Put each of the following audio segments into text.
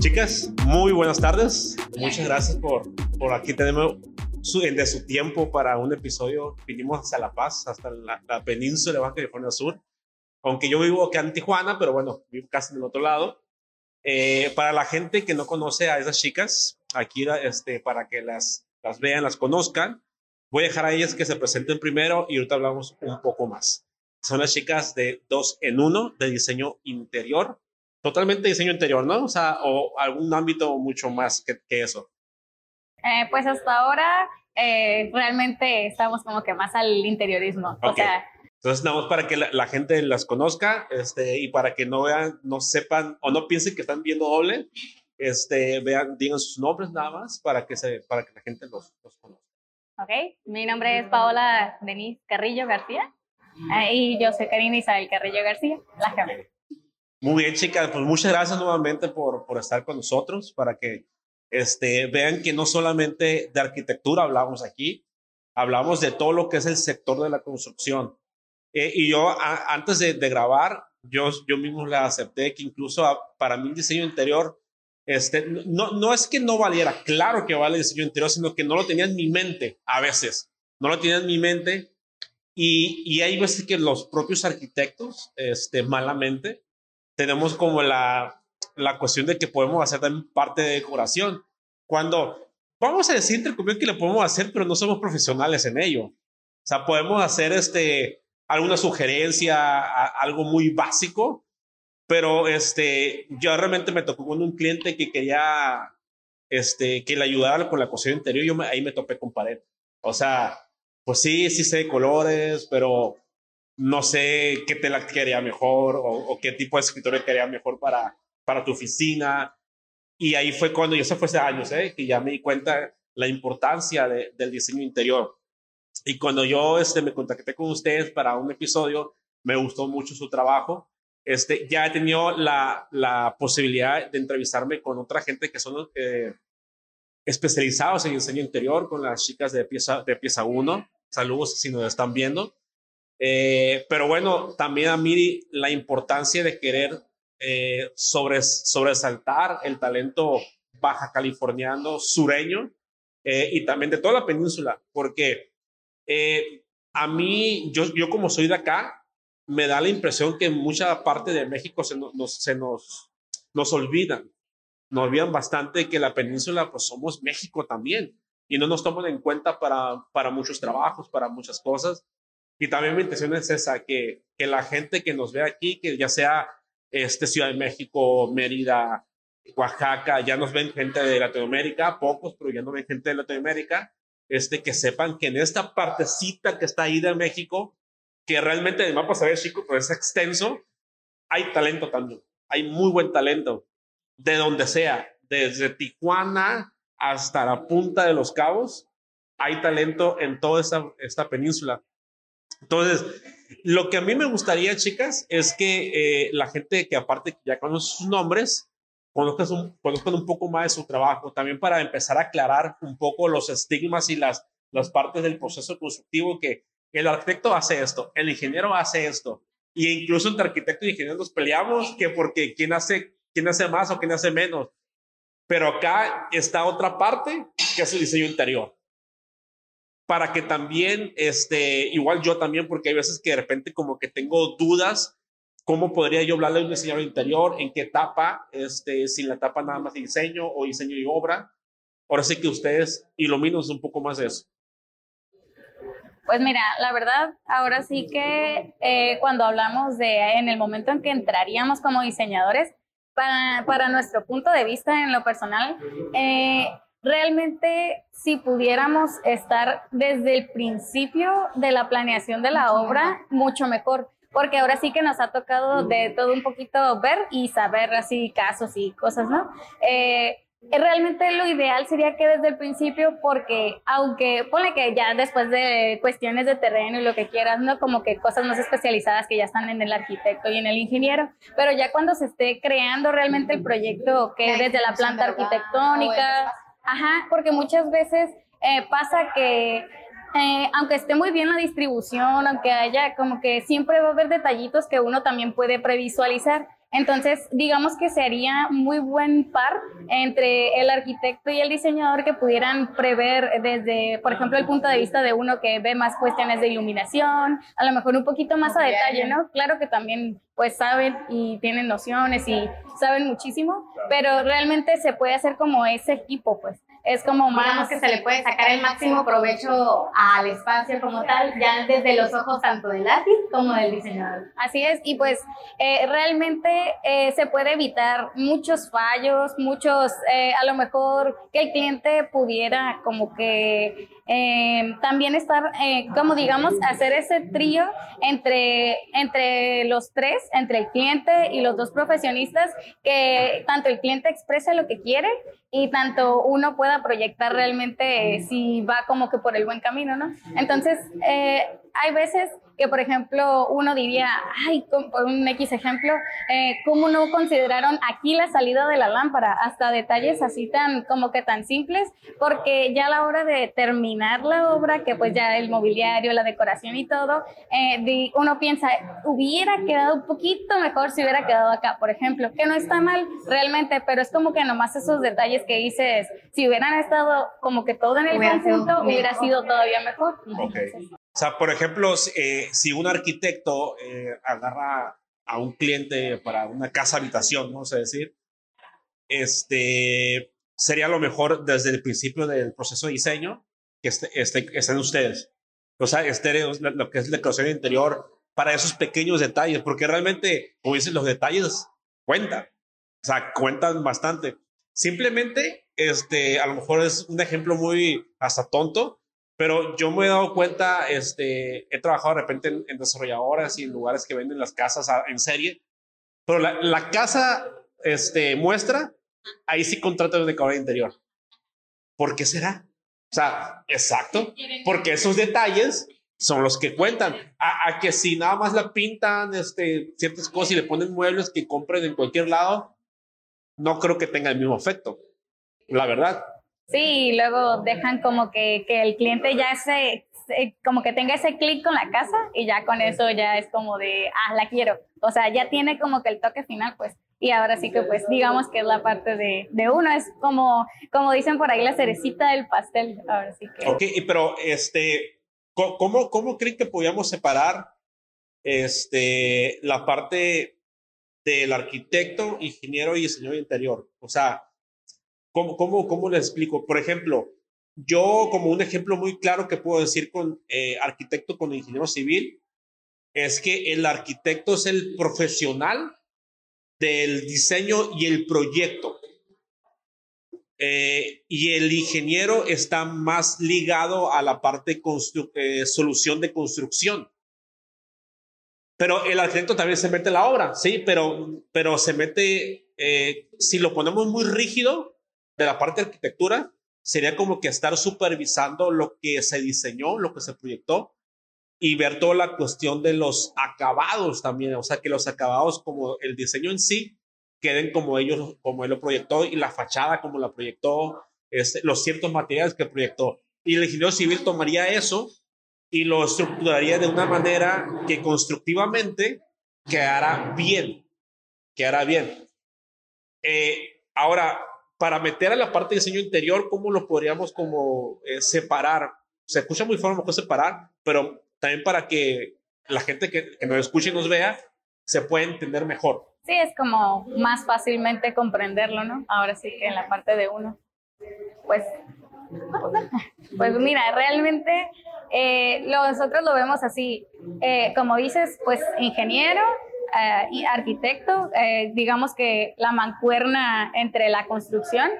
Chicas, muy buenas tardes. Muchas gracias por, por aquí tenemos su, de su tiempo para un episodio. Vinimos hasta La Paz, hasta la, península de Baja California Sur. Aunque yo vivo aquí en Tijuana, pero bueno, vivo casi del otro lado. Eh, para la gente que no conoce a esas chicas, aquí este, para que las, las vean, las conozcan, voy a dejar a ellas que se presenten primero y ahorita hablamos un poco más. Son las chicas de dos en uno de diseño interior, totalmente diseño interior, ¿no? O sea, o algún ámbito mucho más que, que eso. Eh, pues hasta ahora eh, realmente estamos como que más al interiorismo. O sea, entonces, nada más para que la, gente las conozca este, y para que no vean, no sepan o no piensen que están viendo doble, este, vean, digan sus nombres nada más para que, se, para que la gente los, los conozca. Ok, mi nombre es Paola Denise Carrillo García eh, y yo soy Karina Isabel Carrillo García, la jefe. Muy bien, chicas, pues muchas gracias nuevamente por, por estar con nosotros, para que este, vean que no solamente de arquitectura hablamos aquí, hablamos de todo lo que es el sector de la construcción. Eh, y yo, antes de, grabar, yo, yo mismo le acepté que incluso para mí el diseño interior, este, no, no es que no valiera, claro que vale el diseño interior, sino que no lo tenía en mi mente a veces, no lo tenía en mi mente. Y, y hay veces que los propios arquitectos, este, malamente, tenemos como la, la cuestión de que podemos hacer también parte de decoración. Cuando vamos a decir entre comillas que lo podemos hacer, pero no somos profesionales en ello. O sea, podemos hacer este, alguna sugerencia, algo muy básico, pero este, yo realmente me tocó con un cliente que quería este, que le ayudara con la cocina interior, yo ahí me topé con pared. O sea, pues sí, sí sé de colores, pero no sé qué tela quería mejor o, qué tipo de escritorio quería mejor para, para tu oficina. Y ahí fue cuando, y eso fue hace años, ¿eh? que ya me di cuenta la importancia del diseño interior. Y cuando yo este, me contacté con ustedes para un episodio, me gustó mucho su trabajo. Este, ya he tenido la, la posibilidad de entrevistarme con otra gente que son eh, especializados en diseño interior, con las chicas de pieza, de pieza 1. Saludos si nos están viendo. Eh, pero bueno, también a mí la importancia de querer eh, sobre, sobresaltar el talento baja californiano, sureño y también de toda la península, porque eh, a mí, yo, yo como soy de acá, me da la impresión que mucha parte de México se nos, se nos, nos olvidan. Nos olvidan bastante que la península, pues somos México también. Y no nos toman en cuenta para, para muchos trabajos, para muchas cosas. Y también mi intención es esa, que, que la gente que nos ve aquí, que ya sea este, Ciudad de México, Mérida, Oaxaca, ya nos ven gente de Latinoamérica, pocos, pero ya no ven gente de Latinoamérica, este, que sepan que en esta partecita que está ahí de México, que realmente el mapa se ve chico, pero es extenso, hay talento también. Hay muy buen talento. De donde sea, desde Tijuana hasta la punta de los cabos, hay talento en toda esta, esta península. Entonces, lo que a mí me gustaría, chicas, es que eh, la gente que aparte ya conoce sus nombres, conozcan un, conozcan un poco más de su trabajo, también para empezar a aclarar un poco los estigmas y las, las partes del proceso constructivo que el arquitecto hace esto, el ingeniero hace esto, y incluso entre arquitecto y ingeniero nos peleamos que porque quién hace, quién hace más o quién hace menos. Pero acá está otra parte que es el diseño interior. Para que también, este, igual yo también, porque hay veces que de repente como que tengo dudas ¿Cómo podría yo hablarle a un diseñador interior? ¿En qué etapa? Este, sin la etapa nada más de diseño o diseño y obra. Ahora sí que ustedes iluminan un poco más eso. Pues mira, la verdad, ahora sí que eh, cuando hablamos de en el momento en que entraríamos como diseñadores, para, para nuestro punto de vista en lo personal, eh, realmente si pudiéramos estar desde el principio de la planeación de la obra, mucho mejor porque ahora sí que nos ha tocado de todo un poquito ver y saber así casos y cosas, ¿no? Eh, realmente lo ideal sería que desde el principio, porque aunque pone que ya después de cuestiones de terreno y lo que quieras, ¿no? Como que cosas más especializadas que ya están en el arquitecto y en el ingeniero, pero ya cuando se esté creando realmente el proyecto, que desde la planta arquitectónica, ajá, porque muchas veces eh, pasa que eh, aunque esté muy bien la distribución, aunque haya como que siempre va a haber detallitos que uno también puede previsualizar. Entonces, digamos que sería muy buen par entre el arquitecto y el diseñador que pudieran prever desde, por ejemplo, el punto de vista de uno que ve más cuestiones de iluminación, a lo mejor un poquito más a detalle, ¿no? Claro que también pues saben y tienen nociones y saben muchísimo, pero realmente se puede hacer como ese equipo, pues es como más que se le puede sacar el máximo provecho al espacio como tal, ya desde los ojos tanto del lápiz como del diseñador. Así es, y pues eh, realmente eh, se puede evitar muchos fallos, muchos, eh, a lo mejor que el cliente pudiera como que también estar, como digamos, hacer ese trío entre, entre los tres, entre el cliente y los dos profesionistas, que tanto el cliente expresa lo que quiere y tanto uno pueda proyectar realmente si va como que por el buen camino, ¿no? Entonces, eh, hay veces que, por ejemplo, uno diría, ay, por un X ejemplo, eh, ¿cómo no consideraron aquí la salida de la lámpara? Hasta detalles así tan, como que tan simples, porque ya a la hora de terminar la obra, que pues ya el mobiliario, la decoración y todo, eh, uno piensa, hubiera quedado un poquito mejor si hubiera quedado acá, por ejemplo, que no está mal realmente, pero es como que nomás esos detalles que dices, si hubieran estado como que todo en el conjunto, hubiera sido todavía mejor. O sea, por ejemplo, eh, si un arquitecto eh, agarra a un cliente para una casa habitación, vamos a decir, este, sería lo mejor desde el principio del proceso de diseño que estén ustedes. O sea, este, lo que es la decoración interior para esos pequeños detalles, porque realmente, como dicen, los detalles cuentan. O sea, cuentan bastante. Simplemente, este, a lo mejor es un ejemplo muy hasta tonto, pero yo me he dado cuenta, este, he trabajado de repente en, desarrolladoras y en lugares que venden las casas en serie, pero la, la casa este, muestra, ahí sí contratan un decorador interior. ¿Por qué será? O sea, exacto, porque esos detalles son los que cuentan. A, que si nada más la pintan este, ciertas cosas y le ponen muebles que compren en cualquier lado, no creo que tenga el mismo efecto, la verdad. Sí, y luego dejan como que, que el cliente ya se, como que tenga ese clic con la casa y ya con eso ya es como de, ah, la quiero. O sea, ya tiene como que el toque final, pues. Y ahora sí que pues digamos que es la parte de, de uno, es como, como dicen por ahí, la cerecita del pastel. Ahora sí que. Ok, pero este, ¿cómo, cómo creen que podíamos separar este, la parte del arquitecto, ingeniero y diseñador interior? O sea, ¿Cómo, cómo, cómo les explico? Por ejemplo, yo como un ejemplo muy claro que puedo decir con eh, arquitecto con ingeniero civil, es que el arquitecto es el profesional del diseño y el proyecto. Eh, y el ingeniero está más ligado a la parte eh, solución de construcción. Pero el arquitecto también se mete en la obra, sí, pero, pero se mete, si lo ponemos muy rígido, de la parte de arquitectura sería como que estar supervisando lo que se diseñó, lo que se proyectó y ver toda la cuestión de los acabados también, o sea, que los acabados como el diseño en sí queden como ellos, como él lo proyectó y la fachada como la proyectó, este, los ciertos materiales que proyectó. Y el ingeniero civil tomaría eso y lo estructuraría de una manera que constructivamente quedara bien, quedara bien. Eh, ahora, para meter a la parte de diseño interior, ¿cómo lo podríamos como eh, separar? Se escucha muy fácil separar, pero también para que la gente que, nos escuche y nos vea se pueda entender mejor. Sí, es como más fácilmente comprenderlo, ¿no? Ahora sí que en la parte de uno. Pues, pues mira, realmente eh, nosotros lo vemos así, eh, como dices, pues ingeniero, eh, arquitecto, eh, digamos que la mancuerna entre la construcción.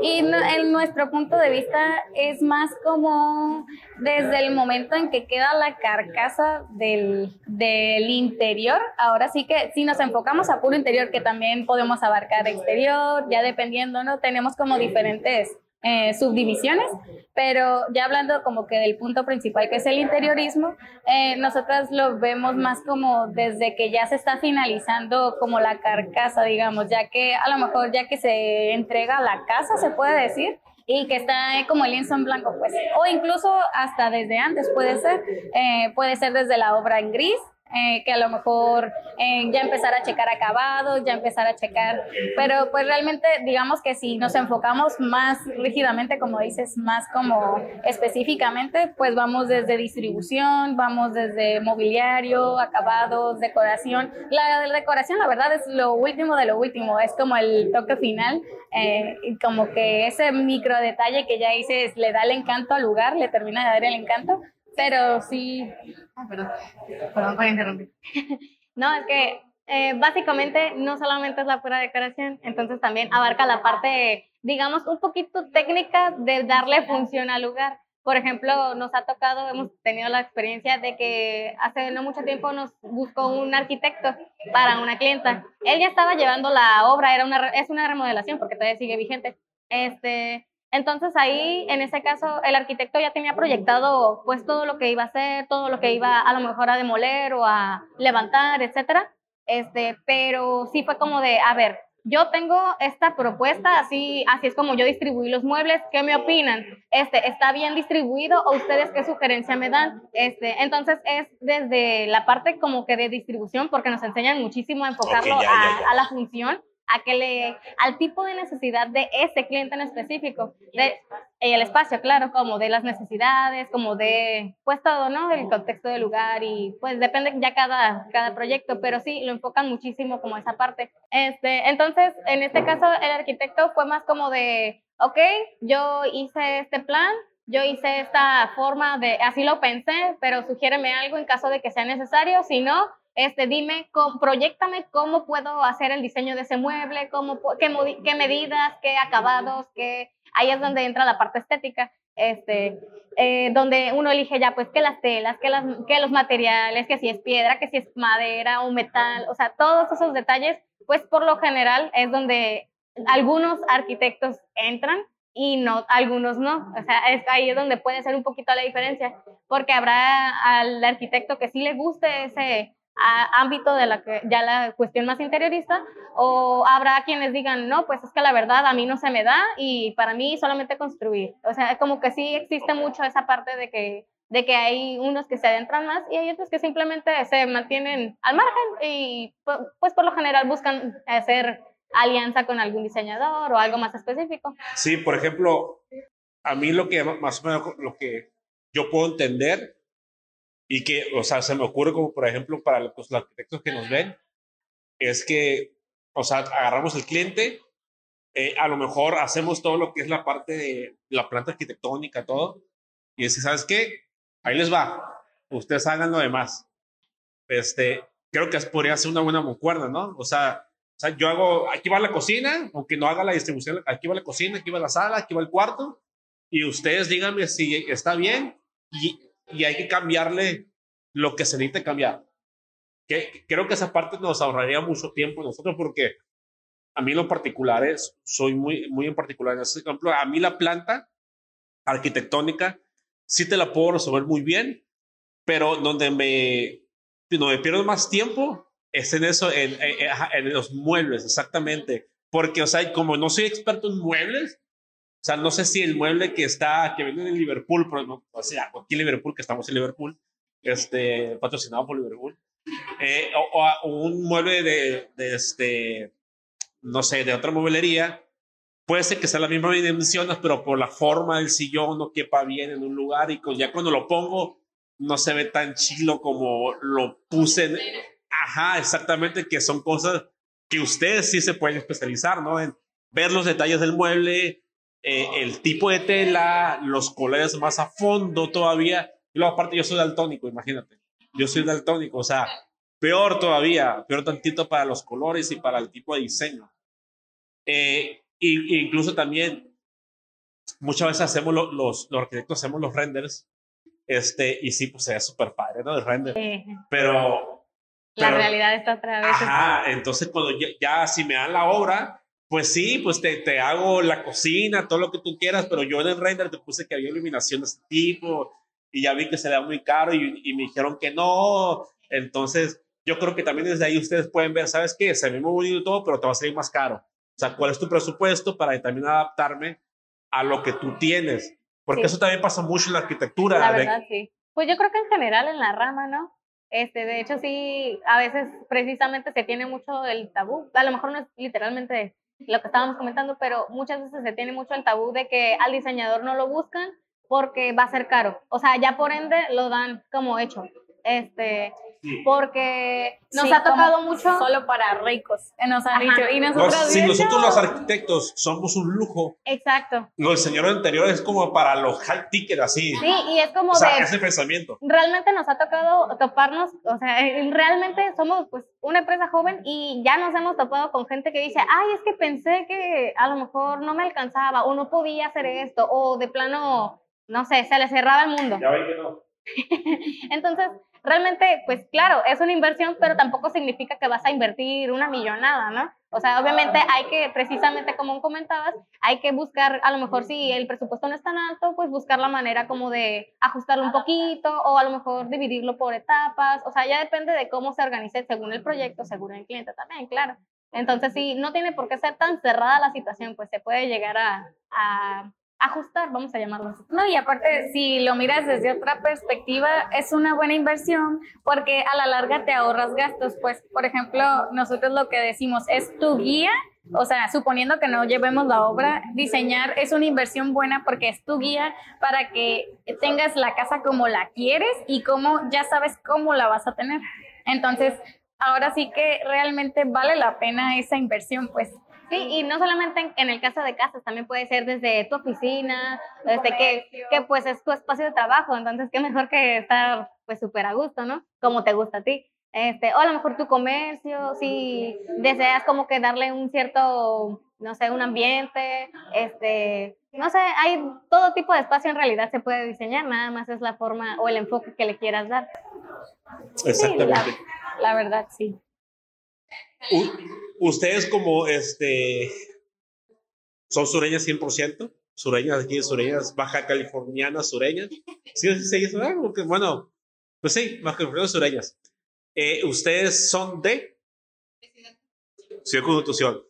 Y en nuestro punto de vista es más como desde el momento en que queda la carcasa del, del interior. Ahora sí que si nos enfocamos a puro interior, que también podemos abarcar exterior, ya dependiendo, ¿no? Tenemos como diferentes eh, subdivisiones, pero ya hablando como que del punto principal que es el interiorismo, eh, nosotras lo vemos más como desde que ya se está finalizando como la carcasa, digamos, ya que a lo mejor ya que se entrega la casa, se puede decir, y que está como el lienzo en blanco, pues, o incluso hasta desde antes puede ser, eh, puede ser desde la obra en gris, eh, que a lo mejor eh, ya empezar a checar acabados, ya empezar a checar, pero pues realmente digamos que si nos enfocamos más rígidamente, como dices, más como específicamente, pues vamos desde distribución, vamos desde mobiliario, acabados, decoración. La, decoración, la verdad, es lo último de lo último, es como el toque final, eh, como que ese micro detalle que ya dices le da el encanto al lugar, le termina de dar el encanto pero sí. Ah, perdón. Perdón por interrumpir. no, es que eh, básicamente no solamente es la pura decoración, entonces también abarca la parte, digamos, un poquito técnica de darle función al lugar. Por ejemplo, nos ha tocado, hemos tenido la experiencia de que hace no mucho tiempo nos buscó un arquitecto para una clienta. Él ya estaba llevando la obra, era una, es una remodelación porque todavía sigue vigente. Este, entonces ahí, en ese caso, el arquitecto ya tenía proyectado pues todo lo que iba a hacer, todo lo que iba a lo mejor a demoler o a levantar, etcétera. Este, pero sí fue como de, a ver, yo tengo esta propuesta, así, así es como yo distribuí los muebles, ¿qué me opinan? Este, ¿está bien distribuido o ustedes qué sugerencia me dan? Este, entonces es desde la parte como que de distribución, porque nos enseñan muchísimo a enfocarlo a la función a que le, al tipo de necesidad de ese cliente en específico, de el espacio, claro, como de las necesidades, como de, pues todo, ¿no? El contexto del lugar y pues depende ya cada, cada proyecto, pero sí, lo enfocan muchísimo como esa parte. Este, entonces, en este caso, el arquitecto fue más como de, ok, yo hice este plan, yo hice esta forma de, así lo pensé, pero sugiéreme algo en caso de que sea necesario, si no, este, dime, proyectame cómo puedo hacer el diseño de ese mueble, cómo, qué, qué medidas, qué acabados, qué... Ahí es donde entra la parte estética, este, eh, donde uno elige ya, pues, que las telas, que, las, que los materiales, que si es piedra, que si es madera o metal, o sea, todos esos detalles, pues, por lo general es donde algunos arquitectos entran y no, algunos no. O sea, ahí es donde puede ser un poquito la diferencia, porque habrá al arquitecto que sí le guste ese ámbito de la que ya la cuestión más interiorista o habrá quienes digan no pues es que la verdad a mí no se me da y para mí solamente construir o sea como que sí existe mucho esa parte de que de que hay unos que se adentran más y hay otros que simplemente se mantienen al margen y pues por lo general buscan hacer alianza con algún diseñador o algo más específico. Sí, por ejemplo, a mí lo que más o menos lo que yo puedo entender y que, o sea, se me ocurre como, por ejemplo, para los, arquitectos que nos ven, es que, o sea, agarramos el cliente, eh, a lo mejor hacemos todo lo que es la parte de la planta arquitectónica, todo, y es que, ¿sabes qué? Ahí les va, ustedes hagan lo demás. Este, creo que podría ser una buena mocuerda, ¿no? O sea, o sea, yo hago, aquí va la cocina, aunque no haga la distribución, aquí va la cocina, aquí va la sala, aquí va el cuarto, y ustedes díganme si está bien, y y hay que cambiarle lo que se necesita cambiar. Que, creo que esa parte nos ahorraría mucho tiempo nosotros porque a mí en lo particular es, soy muy, muy en particular. Ese ejemplo, a mí la planta arquitectónica sí te la puedo resolver muy bien, pero donde me, donde me pierdo más tiempo es en eso, en, en, en los muebles, exactamente. Porque, o sea, como no soy experto en muebles, o sea, no sé si el mueble que está, que venden en Liverpool, o sea, aquí en Liverpool, que estamos en Liverpool, este, patrocinado por Liverpool, eh, o, un mueble de, de, este, no sé, de otra mueblería, puede ser que sea la misma dimensiones, pero por la forma del sillón no quepa bien en un lugar y ya cuando lo pongo no se ve tan chilo como lo puse. En, ajá, exactamente, que son cosas que ustedes sí se pueden especializar, ¿no? En ver los detalles del mueble, eh, el tipo de tela, los colores más a fondo todavía. Y luego aparte yo soy daltónico, imagínate. Yo soy daltónico, o sea, peor todavía, peor tantito para los colores y para el tipo de diseño. Eh, y, incluso también muchas veces hacemos los, los arquitectos hacemos los renders este y sí pues se ve súper padre no el render pero la realidad está otra vez ajá, entonces cuando ya, ya, si me dan la obra pues sí, pues te, te, hago la cocina, todo lo que tú quieras, pero yo en el render te puse que había iluminación de ese tipo y ya vi que se le da muy caro y, y, me dijeron que no. Entonces, yo creo que también desde ahí ustedes pueden ver, ¿sabes qué? Se ve muy bonito todo, pero te va a salir más caro. O sea, ¿cuál es tu presupuesto para también adaptarme a lo que tú tienes? Porque eso también pasa mucho en la arquitectura. La verdad, sí. Pues yo creo que en general en la rama, ¿no? Este, de hecho, sí, a veces precisamente se tiene mucho el tabú, a lo mejor no es literalmente lo que estábamos comentando, pero muchas veces se tiene mucho el tabú de que al diseñador no lo buscan porque va a ser caro. O sea, ya por ende lo dan como hecho. Este, porque nos ha tocado mucho. Solo para ricos, nos han dicho. Y nosotros, si nosotros los arquitectos somos un lujo. Exacto. No, el señor anterior es como para los high ticket así. Sí, y es como o sea, de. ese pensamiento. Realmente nos ha tocado toparnos, o sea, realmente somos pues una empresa joven y ya nos hemos topado con gente que dice, ay, es que pensé que a lo mejor no me alcanzaba o no podía hacer esto o de plano, no sé, se le cerraba el mundo. Ya ven que no. Entonces, realmente, pues claro, es una inversión, pero tampoco significa que vas a invertir una millonada, ¿no? O sea, obviamente hay que, precisamente como comentabas, hay que buscar, a lo mejor si el presupuesto no es tan alto, pues buscar la manera como de ajustarlo un poquito o a lo mejor dividirlo por etapas. O sea, ya depende de cómo se organice según el proyecto, según el cliente también, claro. Entonces, sí, no tiene por qué ser tan cerrada la situación, pues se puede llegar a, a ajustar, vamos a llamarlo así. No, y aparte, si lo miras desde otra perspectiva, es una buena inversión porque a la larga te ahorras gastos. Pues, por ejemplo, nosotros lo que decimos es tu guía, o sea, suponiendo que no llevemos la obra, diseñar es una inversión buena porque es tu guía para que tengas la casa como la quieres y como ya sabes cómo la vas a tener. Entonces, ahora sí que realmente vale la pena esa inversión, pues Sí, y no solamente en, el caso de casas, también puede ser desde tu oficina, desde que, que pues es tu espacio de trabajo, entonces qué mejor que estar pues súper a gusto, ¿no? Como te gusta a ti. Este, o a lo mejor tu comercio, si deseas como que darle un cierto, no sé, un ambiente, este, no sé, hay todo tipo de espacio en realidad se puede diseñar, nada más es la forma o el enfoque que le quieras dar. Exactamente. la verdad, sí ustedes como este son sureñas 100%, sureñas aquí, sureñas baja californianas, sureñas. Sí, sí, sí, bueno, pues sí, baja californianas, sureñas. Eh, ustedes son de Ciudad Constitución.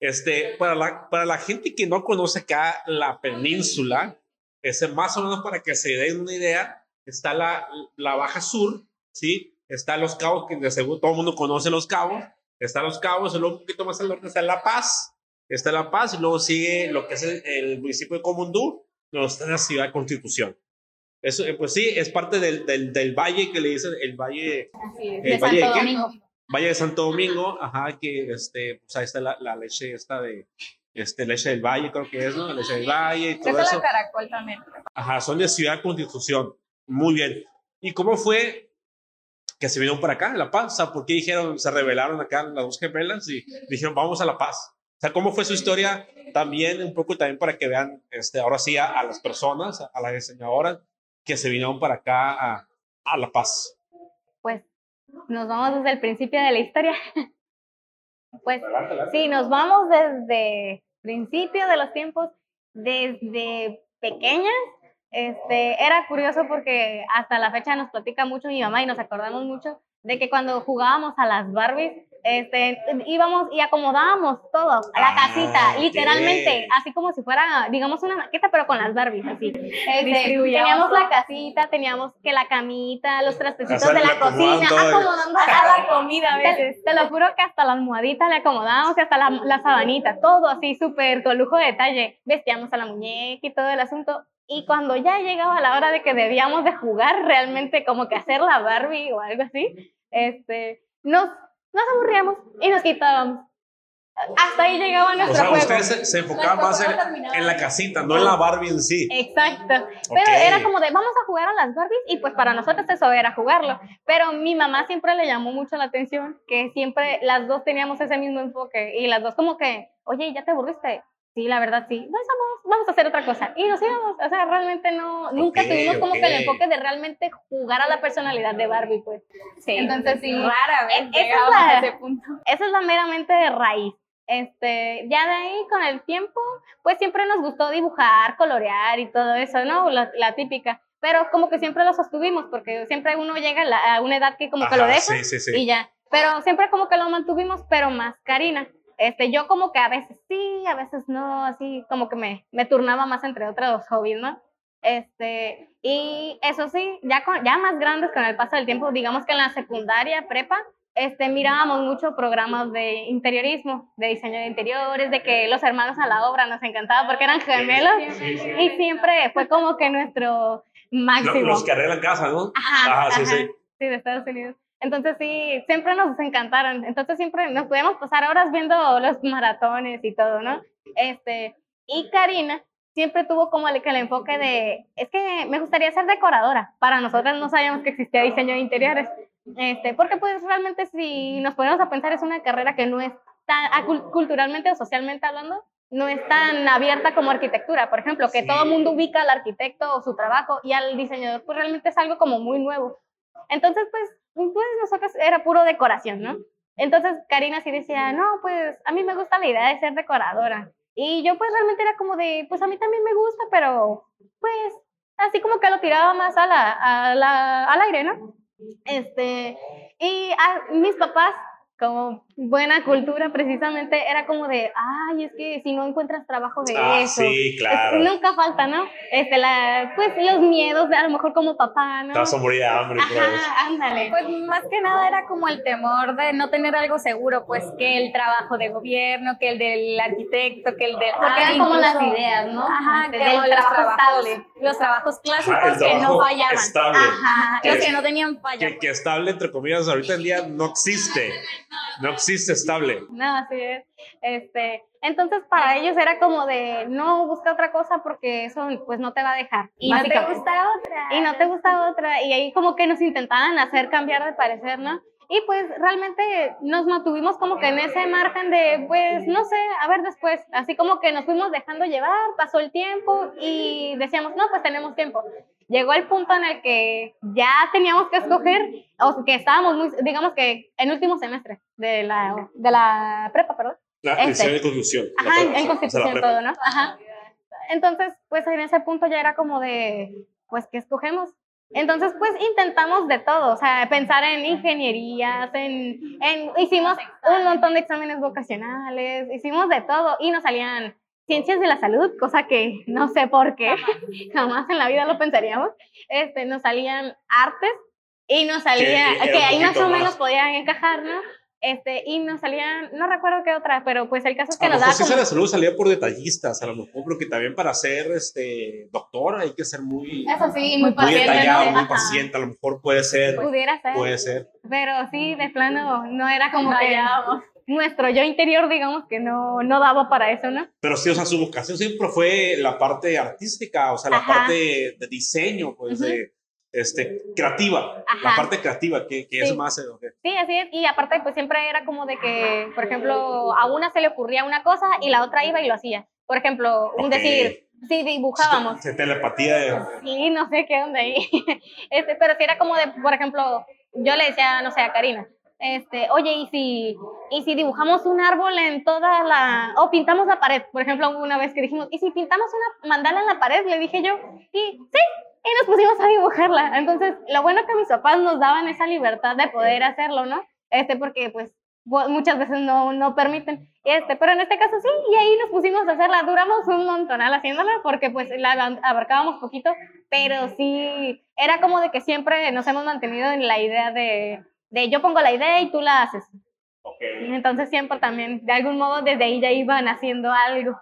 Este, para la, para la gente que no conoce acá la península, ese, más o menos para que se den una idea, está la, la Baja Sur, ¿sí? Está Los Cabos, que de seguro todo el mundo conoce Los Cabos, Está Los Cabos, y luego un poquito más al norte está La Paz, está La Paz, y luego sigue lo que es el, municipio de Comundú, luego está la ciudad de Constitución. Eso, eh, pues sí, es parte del, del, del, valle que le dicen el valle, el de valle Santo de Domingo. Valle de Santo Domingo, ajá, que este, pues ahí está la, la leche esta de, este, leche del valle, creo que es, ¿no? Leche del valle y todo eso. la caracol también. Ajá, son de Ciudad Constitución. Muy bien. ¿Y cómo fue que se vinieron para acá, en La Paz. O sea, ¿por qué dijeron, se rebelaron acá las dos gemelas y dijeron, vamos a La Paz? O sea, ¿cómo fue su historia? También, un poco también para que vean, este, ahora sí, a, las personas, a, las diseñadoras que se vinieron para acá a, a La Paz. Pues nos vamos desde el principio de la historia. pues sí, nos vamos desde principio de los tiempos, desde pequeñas este, era curioso porque hasta la fecha nos platica mucho mi mamá y nos acordamos mucho de que cuando jugábamos a las Barbies, este, íbamos y acomodábamos todo, a la ah, casita, literalmente, así como si fuera, digamos, una maqueta, pero con las Barbies, así. Este, teníamos la casita, teníamos que la camita, los trastecitos de la cocina, acomodando hasta la comida a veces. Te, lo juro que hasta la almohaditas le acomodábamos y hasta la, la sabanita, todo así súper con lujo de detalle. Vestíamos a la muñeca y todo el asunto. Y cuando ya llegaba la hora de que debíamos de jugar realmente como que hacer la Barbie o algo así, este, nos, nos aburríamos y nos quitábamos. Hasta ahí llegaba nuestro o sea, Ustedes se, enfocaban más en, la casita, no en la Barbie en sí. Exacto. Pero era como de, vamos a jugar a las Barbies y pues para nosotros eso era jugarlo. Pero mi mamá siempre le llamó mucho la atención que siempre las dos teníamos ese mismo enfoque y las dos como que, oye, ¿ya te aburriste? Sí, la verdad sí. Vamos, vamos a hacer otra cosa. Y nos íbamos. O sea, realmente no, nunca tuvimos como que el enfoque de realmente jugar a la personalidad de Barbie, pues. Sí. Entonces sí. Rara vez. E-, esa es la, ese punto. Esa es la meramente de raíz. Este, ya de ahí con el tiempo, pues siempre nos gustó dibujar, colorear y todo eso, ¿no? La, la típica. Pero como que siempre lo sostuvimos, porque siempre uno llega a, una edad que como que lo deja sí, sí, sí. y ya. Pero siempre como que lo mantuvimos, pero más Karina. Este, yo como que a veces sí, a veces no, así como que me, me turnaba más entre otros hobbies, ¿no? Este, y eso sí, ya, con, ya más grandes con el paso del tiempo, digamos que en la secundaria, prepa, este, mirábamos mucho programas de interiorismo, de diseño de interiores, de que los hermanos a la obra nos encantaba porque eran gemelos y siempre fue como que nuestro máximo. Los, que arreglan casa, ¿no? Ajá, sí, sí. Sí, de Estados Unidos. Entonces sí, siempre nos encantaron. Entonces siempre nos podíamos pasar horas viendo los maratones y todo, ¿no? Este, y Karina siempre tuvo como el, el enfoque de, es que me gustaría ser decoradora. Para nosotras no sabíamos que existía diseño de interiores. Este, porque pues realmente si nos ponemos a pensar es una carrera que no es tan, culturalmente o socialmente hablando, no es tan abierta como arquitectura, por ejemplo, que todo el mundo ubica al arquitecto o su trabajo y al diseñador, pues realmente es algo como muy nuevo. Entonces, pues, pues nosotros era puro decoración, ¿no? Entonces Karina sí decía, no, pues a mí me gusta la idea de ser decoradora. Y yo pues realmente era como de, pues a mí también me gusta, pero pues así como que lo tiraba más a la, a la, al aire, ¿no? Este, y a, mis papás como buena cultura precisamente era como de, ay, es que si no encuentras trabajo de ah, eso, sí, claro. nunca falta, ¿no? Este, la, pues los miedos de a lo mejor como papá, ¿no? A morir de hambre. Ajá, ándale. Pues más que nada era como el temor de no tener algo seguro, pues que el trabajo de gobierno, que el del arquitecto, que el del... Porque eran como las ideas, ¿no? Ajá, este, que los trabajos, los trabajos clásicos que no fallaban. Estable. Ajá, los que no tenían falla. Que, que estable, entre comillas, ahorita en día no existe. No existe estable. No, así es. Este, entonces para ellos era como de no busca otra cosa porque eso pues no te va a dejar. Y no te gusta otra. Y no te gusta otra. Y ahí como que nos intentaban hacer cambiar de parecer, ¿no? Y pues realmente nos mantuvimos como que en ese margen de, pues no sé, a ver después, así como que nos fuimos dejando llevar, pasó el tiempo y decíamos, no, pues tenemos tiempo. Llegó el punto en el que ya teníamos que escoger, o que estábamos muy, digamos que en último semestre de la, de la prepa, perdón. La este, de construcción. Ajá, en constitución todo, ¿no? Ajá. Entonces, pues en ese punto ya era como de, pues, ¿qué escogemos? Entonces, pues intentamos de todo, o sea, pensar en ingenierías, en, en, hicimos un montón de exámenes vocacionales, hicimos de todo y nos salían ciencias de la salud, cosa que no sé por qué, jamás en la vida lo pensaríamos. Este, nos salían artes y nos salía, que, ahí más o menos podían encajar, ¿no? Este, y nos salían, no recuerdo qué otra, pero pues el caso es que nos da. Como... la salud salía por detallistas, a lo mejor, porque también para ser este, doctor hay que ser muy. Eso sí, muy, muy detallado, muy paciente, a lo mejor puede ser. Pudiera ser. Puede ser. Pero sí, de plano, no era como que nuestro yo interior, digamos, que no, no daba para eso, ¿no? Pero sí, o sea, su vocación siempre fue la parte artística, o sea, la parte de diseño, pues, de este, creativa, la parte creativa, que, que es más... Okay. Sí, así es, y aparte pues siempre era como de que, por ejemplo, a una se le ocurría una cosa y la otra iba y lo hacía. Por ejemplo, un decir, sí, dibujábamos. Se, telepatía. De... Sí, no sé qué onda ahí. Este, pero sí era como de, por ejemplo, yo le decía, no sé, a Karina, este, oye, ¿y si, y si dibujamos un árbol en toda la, o pintamos la pared, por ejemplo, una vez que dijimos, ¿y si pintamos una mandala en la pared? Le dije yo, y sí, y nos pusimos a dibujarla. Entonces, lo bueno que mis papás nos daban esa libertad de poder hacerlo, ¿no? Este, porque pues muchas veces no, no permiten. Este, pero en este caso sí, y ahí nos pusimos a hacerla. Duramos un montonal haciéndola porque pues la abarcábamos poquito, pero sí, era como de que siempre nos hemos mantenido en la idea de, de yo pongo la idea y tú la haces. Okay. Entonces siempre también, de algún modo, desde ahí ya iban haciendo algo.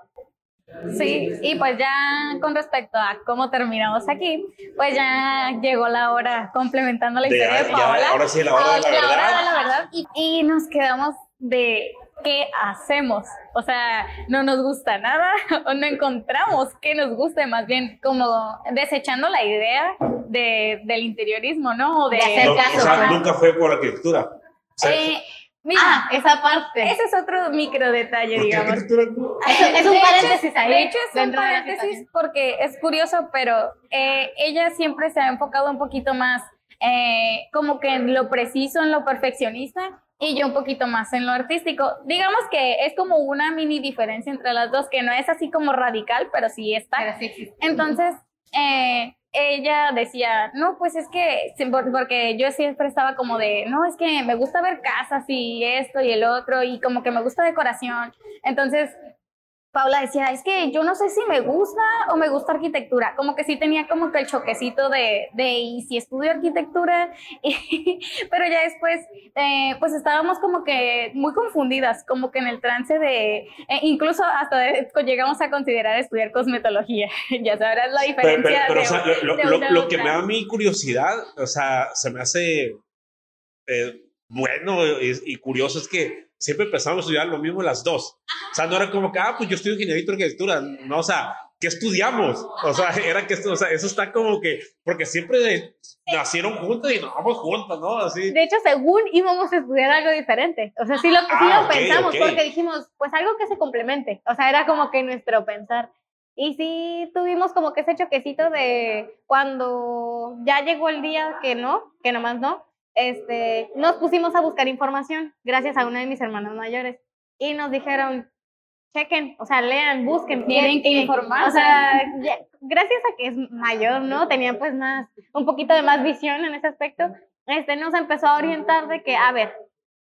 Sí, y pues ya con respecto a cómo terminamos aquí, pues ya llegó la hora complementando la historia de, Paola. ahora sí, la hora de la verdad. Hora de la verdad y, y, nos quedamos de qué hacemos. O sea, no nos gusta nada o no encontramos qué nos guste, más bien como desechando la idea de, del interiorismo, ¿no? O de, hacer caso. O sea, nunca fue por arquitectura. O sea, eh, Mira, ah, esa parte. Ese es otro micro detalle, digamos. Es, es, un paréntesis ahí. De hecho, es un paréntesis porque es curioso, pero eh, ella siempre se ha enfocado un poquito más eh, como que en lo preciso, en lo perfeccionista, y yo un poquito más en lo artístico. Digamos que es como una mini diferencia entre las dos, que no es así como radical, pero sí está. Pero sí Entonces, eh, ella decía, no, pues es que, porque yo siempre estaba como de, no, es que me gusta ver casas y esto y el otro, y como que me gusta decoración. Entonces, Paula decía, es que yo no sé si me gusta o me gusta arquitectura, como que sí tenía como que el choquecito de, de y si estudio arquitectura, pero ya después, eh, pues estábamos como que muy confundidas, como que en el trance de, eh, incluso hasta llegamos a considerar estudiar cosmetología, ya sabrás la diferencia. Pero, o sea, lo, que me da mí curiosidad, o sea, se me hace eh, bueno y curioso es que siempre empezamos a estudiar lo mismo las dos. O sea, no era como que, ah, pues yo estudio ingeniería y arquitectura. No, o sea, ¿qué estudiamos? O sea, era que esto, o sea, eso está como que, porque siempre nacieron juntos y nos vamos juntos, ¿no? Así. De hecho, según íbamos a estudiar algo diferente. O sea, sí lo, sí ah, pensamos, porque dijimos, pues algo que se complemente. O sea, era como que nuestro pensar. Y sí tuvimos como que ese choquecito de cuando ya llegó el día que no, que nomás no, este, nos pusimos a buscar información gracias a una de mis hermanas mayores y nos dijeron, chequen, o sea, lean, busquen. Tienen que informar. O sea, gracias a que es mayor, ¿no? Tenían pues más, un poquito de más visión en ese aspecto, este, nos empezó a orientar de que, a ver,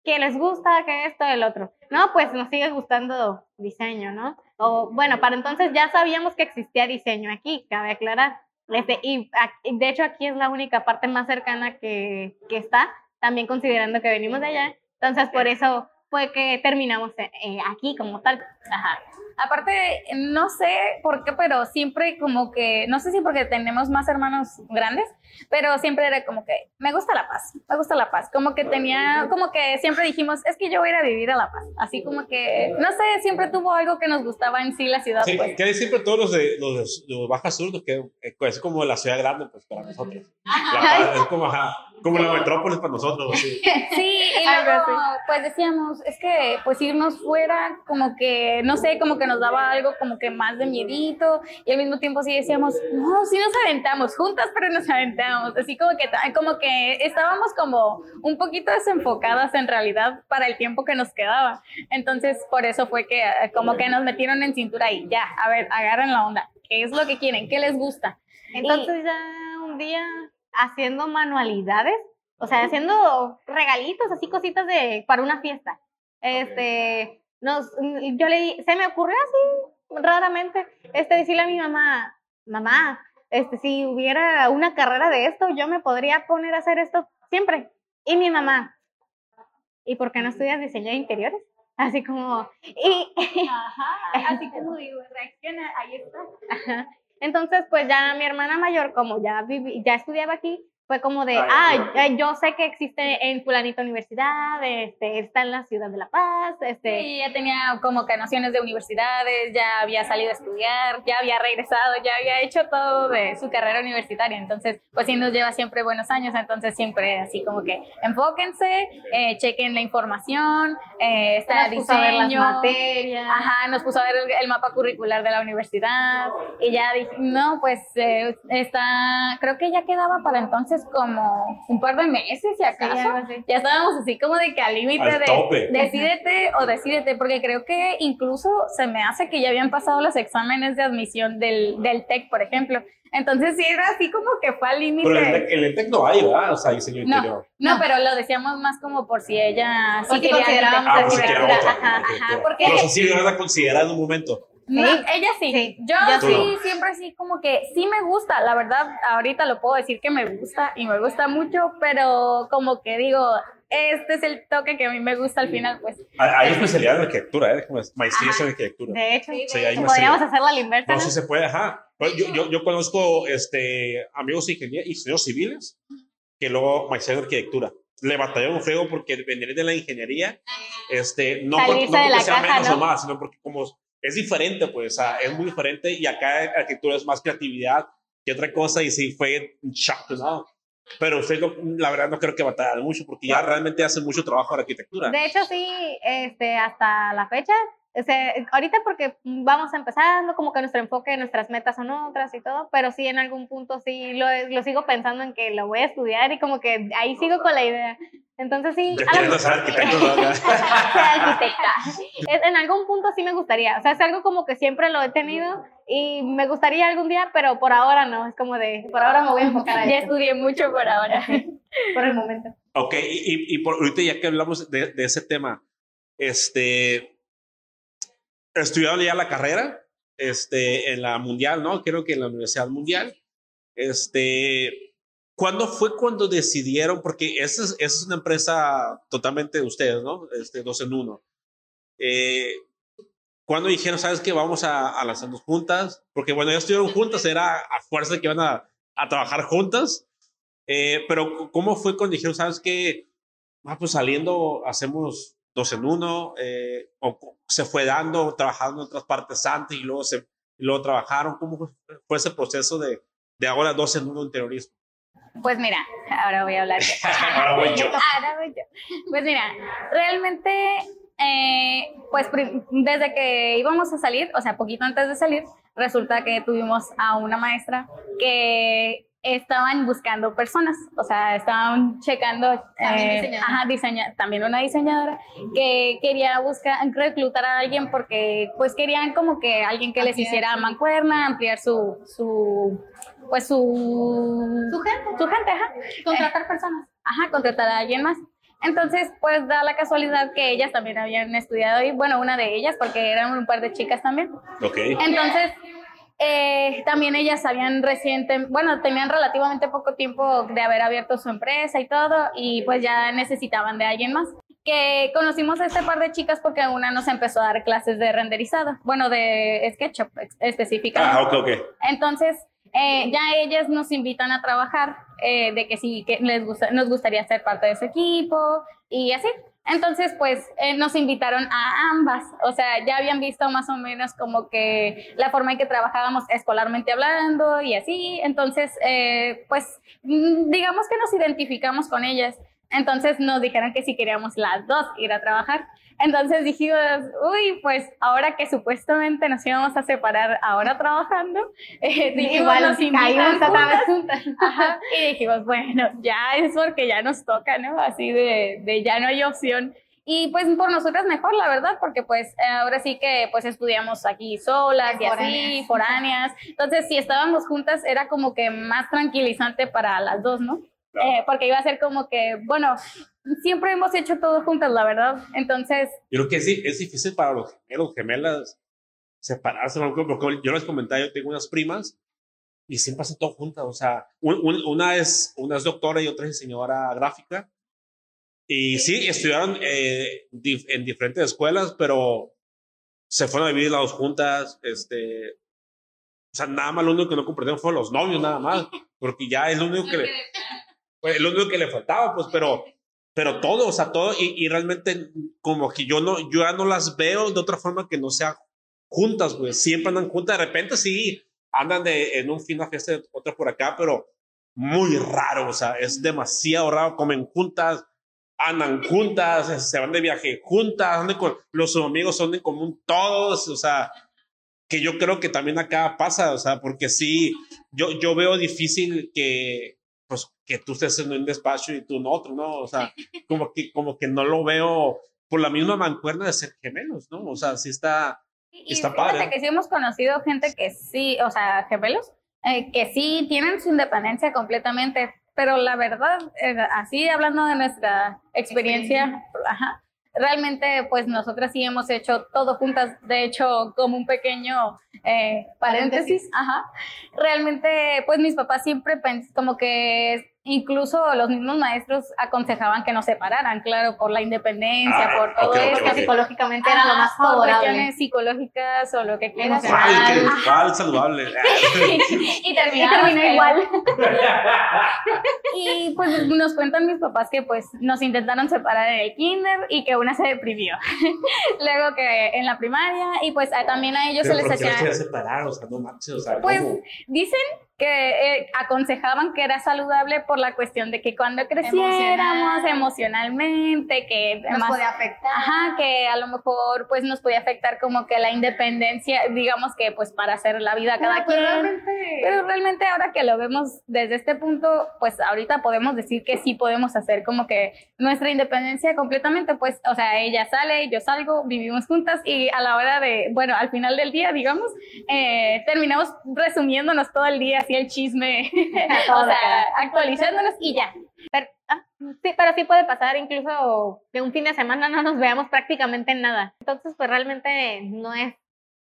¿qué les gusta, que esto, el otro. No, pues nos sigue gustando diseño, ¿no? O bueno, para entonces ya sabíamos que existía diseño aquí, cabe aclarar. Este, y de hecho aquí es la única parte más cercana que, que está, también considerando que venimos de allá. Entonces por eso fue que terminamos eh, eh, aquí como tal. Ajá. Aparte, no sé por qué, pero siempre como que, no sé si porque tenemos más hermanos grandes, pero siempre era como que, me gusta la paz, me gusta la paz. Como que tenía, como que siempre dijimos, es que yo voy a ir a vivir a la paz. Así como que, no sé, siempre tuvo algo que nos gustaba en sí la ciudad. Sí, pues. que siempre todos los de los, los Baja Sur, que es como la ciudad grande, pues para nosotros. es como, ajá, como la metrópolis para nosotros. Sí, sí y luego, pues decíamos, es que pues irnos fuera, como que, no sé, como que nos daba algo como que más de miedito, y al mismo tiempo sí decíamos, no, sí nos aventamos juntas, pero nos aventamos, así como que, como que estábamos como un poquito desenfocadas en realidad para el tiempo que nos quedaba. Entonces, por eso fue que eh, como que nos metieron en cintura y ya, a ver, agarren la onda, ¿qué es lo que quieren? ¿Qué les gusta? Entonces ya un día haciendo manualidades, o sea, haciendo regalitos, así cositas de para una fiesta. Este, nos, yo le di, se me ocurrió así raramente, este, decirle a mi mamá, mamá, este, si hubiera una carrera de esto, yo me podría poner a hacer esto siempre. Y mi mamá, ¿y por qué no estudias diseño de interiores? Así como, y... Ajá, así como digo, reacciona, ahí está. Entonces, pues ya mi hermana mayor, como ya, ya estudiaba aquí, fue como de, ah, yo sé que existe en fulanita universidad, este, está en la ciudad de La Paz, este. Sí, ya tenía como que nociones de universidades, ya había salido a estudiar, ya había regresado, ya había hecho todo de su carrera universitaria, entonces, pues sí nos lleva siempre buenos años, entonces siempre así como que enfóquense, eh, chequen la información, eh, está nos diseño, a ver las materias. Ajá, nos puso a ver el, mapa curricular de la universidad, y ya dije, no, pues eh, está, creo que ya quedaba para entonces como un par de meses, si acaso. ya estábamos así como de que al límite de decídete o decídete, porque creo que incluso se me hace que ya habían pasado los exámenes de admisión del, del TEC, por ejemplo. Entonces sí era así como que fue al límite. Pero en el TEC no hay, ¿verdad? O sea, diseño no, interior. No, pero lo decíamos más como por si ella sí quería considerábamos ah, arquitectura. Ajá, ajá, porque... Pero sí lo vas a considerar en un momento. No, ella sí. Yo sí, siempre sí, como que sí me gusta. La verdad, ahorita lo puedo decir que me gusta y me gusta mucho, pero como que digo, este es el toque que a mí me gusta al final, pues. Hay, especialidad en arquitectura, ¿eh? Como maestría en arquitectura. De hecho, podríamos hacerlo a la inversa. No, sí se puede, ajá. Yo, yo, yo conozco este, amigos ingenieros civiles que luego maestría en arquitectura le batalló un feo porque depender de la ingeniería, este, no, no porque sea menos o más, sino porque como es diferente, pues, es muy diferente y acá arquitectura es más creatividad que otra cosa y sí fue un shock, ¿no? Pero usted, la verdad, no creo que batallar mucho porque ya realmente hace mucho trabajo en arquitectura. De hecho, sí, este, hasta la fecha, o sea, ahorita porque vamos empezando, como que nuestro enfoque, nuestras metas son otras y todo, pero sí en algún punto sí lo, lo sigo pensando en que lo voy a estudiar y como que ahí sigo con la idea. Entonces sí. Yo quiero ser arquitecto. arquitecta. en algún punto sí me gustaría. O sea, es algo como que siempre lo he tenido y me gustaría algún día, pero por ahora no. Es como de, por ahora me voy a enfocar a Ya estudié mucho por ahora. por el momento. Ok, y, y por ahorita ya que hablamos de, de ese tema, este estudiaron ya la carrera este, en la mundial, ¿no? Creo que en la Universidad Mundial. Este, ¿Cuándo fue cuando decidieron? Porque esa es, es una empresa totalmente de ustedes, ¿no? Este, dos en uno. Eh, ¿Cuándo dijeron, sabes que vamos a, a lanzarnos juntas? Porque bueno, ya estuvieron juntas, era a fuerza de que iban a, a trabajar juntas. Eh, pero ¿cómo fue cuando dijeron, sabes que, ah, pues saliendo hacemos dos en uno? Eh, ¿O se fue dando, trabajando en otras partes antes y luego, se, y luego trabajaron? ¿Cómo fue ese proceso de, de ahora dos en uno en terrorismo? Pues mira, ahora voy a hablar. ahora voy yo. Ahora voy yo. Pues mira, realmente, eh, pues desde que íbamos a salir, o sea, poquito antes de salir, resulta que tuvimos a una maestra que estaban buscando personas, o sea, estaban checando, También eh, ajá, diseña, también una diseñadora que quería buscar, reclutar a alguien porque pues querían como que alguien que les hiciera su- mancuerna, ampliar su, su, pues su, Su gente. su gente, ajá, Contratar personas. ajá, contratar a alguien más. Entonces, pues da la casualidad que ellas también habían estudiado y bueno, una de ellas, porque eran un par de chicas también. Ok. Entonces, eh, también ellas habían reciente, bueno, tenían relativamente poco tiempo de haber abierto su empresa y todo, y pues ya necesitaban de alguien más. Que conocimos a este par de chicas porque una nos empezó a dar clases de renderizado, bueno, de SketchUp específicamente. Ah, ok, ok. Entonces, eh, ya ellas nos invitan a trabajar, eh, de que sí, que les gusta, nos gustaría ser parte de su equipo y así. Entonces, pues eh, nos invitaron a ambas, o sea, ya habían visto más o menos como que la forma en que trabajábamos escolarmente hablando y así. Entonces, eh, pues mm, digamos que nos identificamos con ellas. Entonces nos dijeron que si queríamos las dos ir a trabajar. Entonces dijimos, uy, pues ahora que supuestamente nos íbamos a separar ahora trabajando, eh, dijimos, Igual nos caímos otra vez juntas. Ajá, y dijimos, bueno, ya es porque ya nos toca, ¿no? Así de, de ya no hay opción. Y pues por nosotras mejor, la verdad, porque pues eh, ahora sí que pues estudiamos aquí solas y así, foráneas. Entonces, si estábamos juntas era como que más tranquilizante para las dos, ¿no? Eh, porque iba a ser como que, bueno, siempre hemos hecho todo juntas, la verdad. Entonces, Yo creo que sí, es difícil para los gemelos, gemelas, separarse. Porque yo les comentaba, yo tengo unas primas y siempre hacen todo juntas. O sea, un- un- una, es, una es doctora y otra es diseñadora gráfica. Y sí, estudiaron eh, dif- en diferentes escuelas, pero se fueron a vivir las dos juntas. Este, o sea, nada más lo único que no compartieron fueron los novios, nada más. Porque ya es lo único que le, fue lo único que le faltaba, pues, pero pero todo, o sea, todo, y, y realmente como que yo no, yo ya no las veo de otra forma que no sea juntas, güey, siempre andan juntas, de repente sí, andan de, en un fin de fiesta, otra por acá, pero muy raro, o sea, es demasiado raro, comen juntas, andan juntas, se van de viaje juntas, andan con, los amigos son en común todos, o sea, que yo creo que también acá pasa, o sea, porque sí, yo, yo veo difícil que, pues, que tú estés en un despacho y tú en otro, ¿no? O sea, como que, como que no lo veo por la misma mancuerna de ser gemelos, ¿no? O sea, sí está, Y Está fíjate padre. que sí hemos conocido gente que sí, o sea, gemelos, eh, que sí tienen su independencia completamente, pero la verdad, eh, así hablando de nuestra experiencia, ajá, realmente pues nosotras sí hemos hecho todo juntas, de hecho como un pequeño eh, paréntesis, ajá, realmente pues mis papás siempre como que incluso los mismos maestros aconsejaban que nos separaran, claro, por la independencia, Ah, por todo ok, ok, esto. que ok. psicológicamente era lo más favorable. cuestiones psicológicas o lo que quieras. Emocional. ¿cuál, Ay, qué- saludable? y terminó terminó igual. Y pues nos cuentan mis papás que pues nos intentaron separar en el kinder y que una se deprimió. Luego que en la primaria y pues a- también a ellos Pero se les ¿por qué los hacía... quería separar? O sea, no manches, o sea, Pues ¿cómo? dicen que eh, aconsejaban que era saludable por la cuestión de que cuando creciéramos Emocional. emocionalmente, que Nos más- afectar. Ajá, que a lo mejor pues nos podía afectar como que la independencia, digamos que pues para hacer la vida cada Pero, quien. realmente- Pero realmente ahora que lo vemos desde este punto, pues ahorita podemos decir que sí podemos hacer como que nuestra independencia completamente, pues, o sea, ella sale, yo salgo, vivimos juntas y a la hora de, bueno, al final del día, digamos, eh, terminamos resumiéndonos todo el día así el chisme, o sea, actualizándonos y ya. Pero, ah, sí, pero sí puede pasar incluso que un fin de semana no nos veamos prácticamente en nada. Entonces, pues realmente no es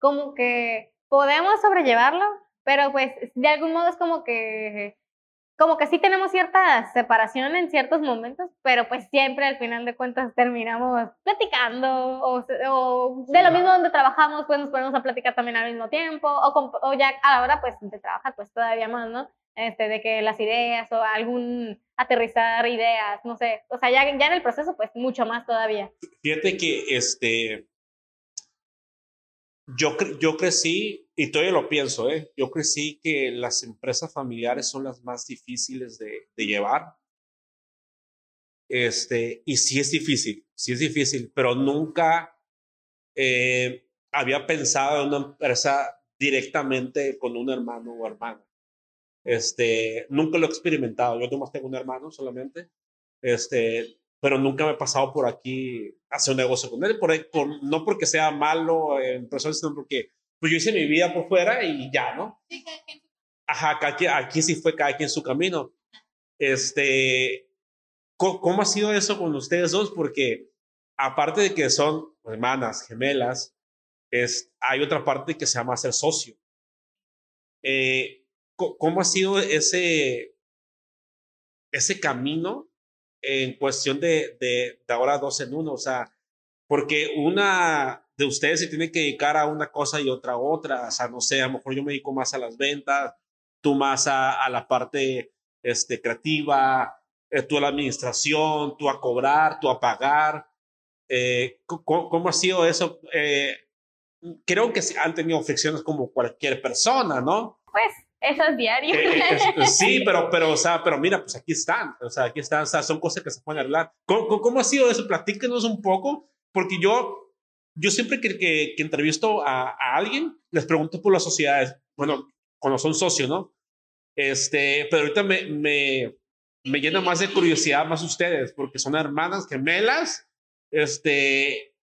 como que podemos sobrellevarlo, pero pues de algún modo es como que como que sí tenemos cierta separación en ciertos momentos, pero pues siempre al final de cuentas terminamos platicando o, o de lo mismo donde trabajamos, pues nos ponemos a platicar también al mismo tiempo o, o ya a la hora pues de trabajar pues todavía más, ¿no? Este, de que las ideas o algún aterrizar ideas, no sé, o sea, ya, ya en el proceso pues mucho más todavía. Fíjate que este, yo, yo crecí, y todavía lo pienso, ¿eh? yo crecí que las empresas familiares son las más difíciles de, de llevar. Este, y sí es difícil, sí es difícil, pero nunca eh, había pensado en una empresa directamente con un hermano o hermana. Este, nunca lo he experimentado. Yo nomás tengo un hermano solamente. Este, pero nunca me he pasado por aquí a hacer un negocio con él, por, por, no porque sea malo en persona, sino porque pues yo hice mi vida por fuera y ya, ¿no? Ajá, aquí, aquí sí fue cada quien su camino. Este, ¿cómo, ha sido eso con ustedes dos? Porque aparte de que son hermanas, gemelas, es, hay otra parte que se llama ser socio. Eh, ¿Cómo ha sido ese, ese camino en cuestión de, de, ahora dos en uno, o sea, porque una de ustedes se tiene que dedicar a una cosa y otra a otra, o sea, no sé, a lo mejor yo me dedico más a las ventas, tú más a, a la parte este, creativa, eh, tú a la administración, tú a cobrar, tú a pagar. Eh, ¿cómo, ha sido eso? Eh, creo que han tenido fricciones como cualquier persona, ¿no? Pues eso es diario. Eh, eh, sí, pero, pero, o sea, pero mira, pues aquí están, o sea, aquí están, o sea, son cosas que se pueden arreglar. ¿Cómo, cómo ha sido eso? Platíquenos un poco, porque yo, yo siempre que, que, que entrevisto a, a, alguien, les pregunto por las sociedades, bueno, cuando son socios, ¿no? Este, pero ahorita me, me, me llena más de curiosidad más ustedes, porque son hermanas gemelas, este,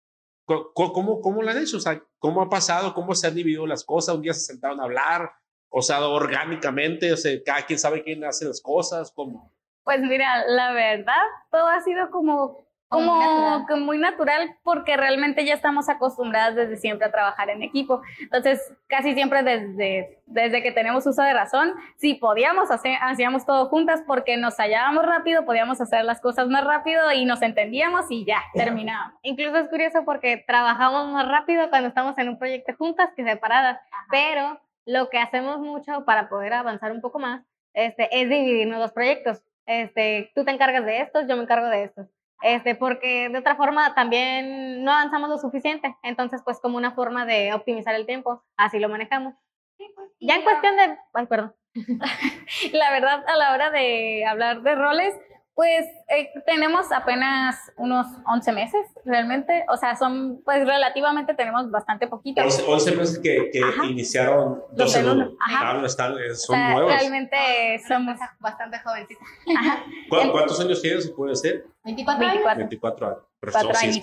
¿cómo, cómo lo han hecho? O sea, ¿cómo ha pasado? ¿Cómo se han dividido las cosas? Un día se sentaron a hablar, o sea, orgánicamente, o sea, cada quien sabe quién hace las cosas, como... Pues mira, la verdad, todo ha sido como, como muy natural. muy natural porque realmente ya estamos acostumbradas desde siempre a trabajar en equipo. Entonces, casi siempre desde, desde que tenemos uso de razón, si podíamos hacer, hacíamos todo juntas porque nos hallábamos rápido, podíamos hacer las cosas más rápido y nos entendíamos y ya, terminábamos. Incluso es curioso porque trabajamos más rápido cuando estamos en un proyecto juntas que separadas, Ajá. pero lo que hacemos mucho para poder avanzar un poco más este, es dividirnos los proyectos. Este, tú te encargas de estos, yo me encargo de estos. Este, porque de otra forma también no avanzamos lo suficiente. Entonces, pues como una forma de optimizar el tiempo, así lo manejamos. Pues, ya en cuestión de... Ay, perdón. la verdad, a la hora de hablar de roles, pues eh, tenemos apenas unos 11 meses, realmente. O sea, son, pues relativamente tenemos bastante poquito. 11, 11 meses que, que iniciaron dos en uno. Claro, están, son o sea, nuevos. Realmente somos bastante jovencitos. ¿Cuántos años tienes, se puede decir? 24 años. 24 años. Pero Cuatro sí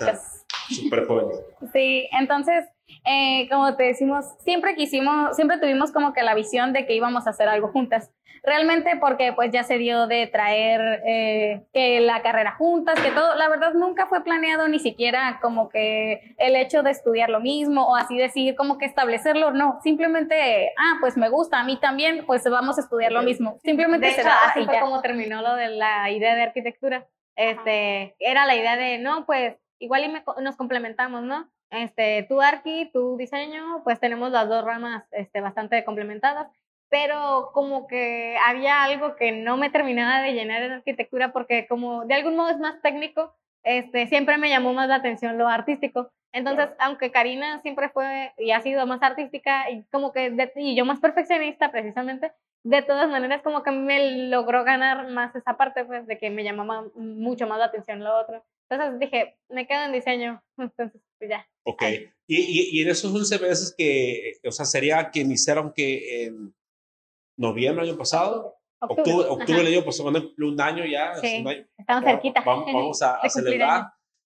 súper jóvenes. Sí, entonces, eh, como te decimos, siempre quisimos, siempre tuvimos como que la visión de que íbamos a hacer algo juntas. Realmente porque pues ya se dio de traer eh, que la carrera juntas, que todo, la verdad nunca fue planeado ni siquiera como que el hecho de estudiar lo mismo o así decir como que establecerlo, no, simplemente, ah, pues me gusta, a mí también, pues vamos a estudiar lo mismo, simplemente de se hecho, da así fue como terminó lo de la idea de arquitectura, este, era la idea de, no, pues igual y me, nos complementamos, ¿no? Este, tú arqui, tu diseño, pues tenemos las dos ramas este, bastante complementadas pero como que había algo que no me terminaba de llenar en arquitectura porque como de algún modo es más técnico, este, siempre me llamó más la atención lo artístico. Entonces, aunque Karina siempre fue y ha sido más artística y como que de, y yo más perfeccionista precisamente, de todas maneras como que me logró ganar más esa parte pues de que me llamaba mucho más la atención lo otro. Entonces dije, me quedo en diseño, entonces pues ya. Ok, y, y, y, en esos 11 meses que, o sea, sería que iniciaron que en noviembre del año pasado. Octubre, octubre, del año pasado, un año ya. Sí, un año, estamos cerquita. Vamos, vamos a, a celebrar.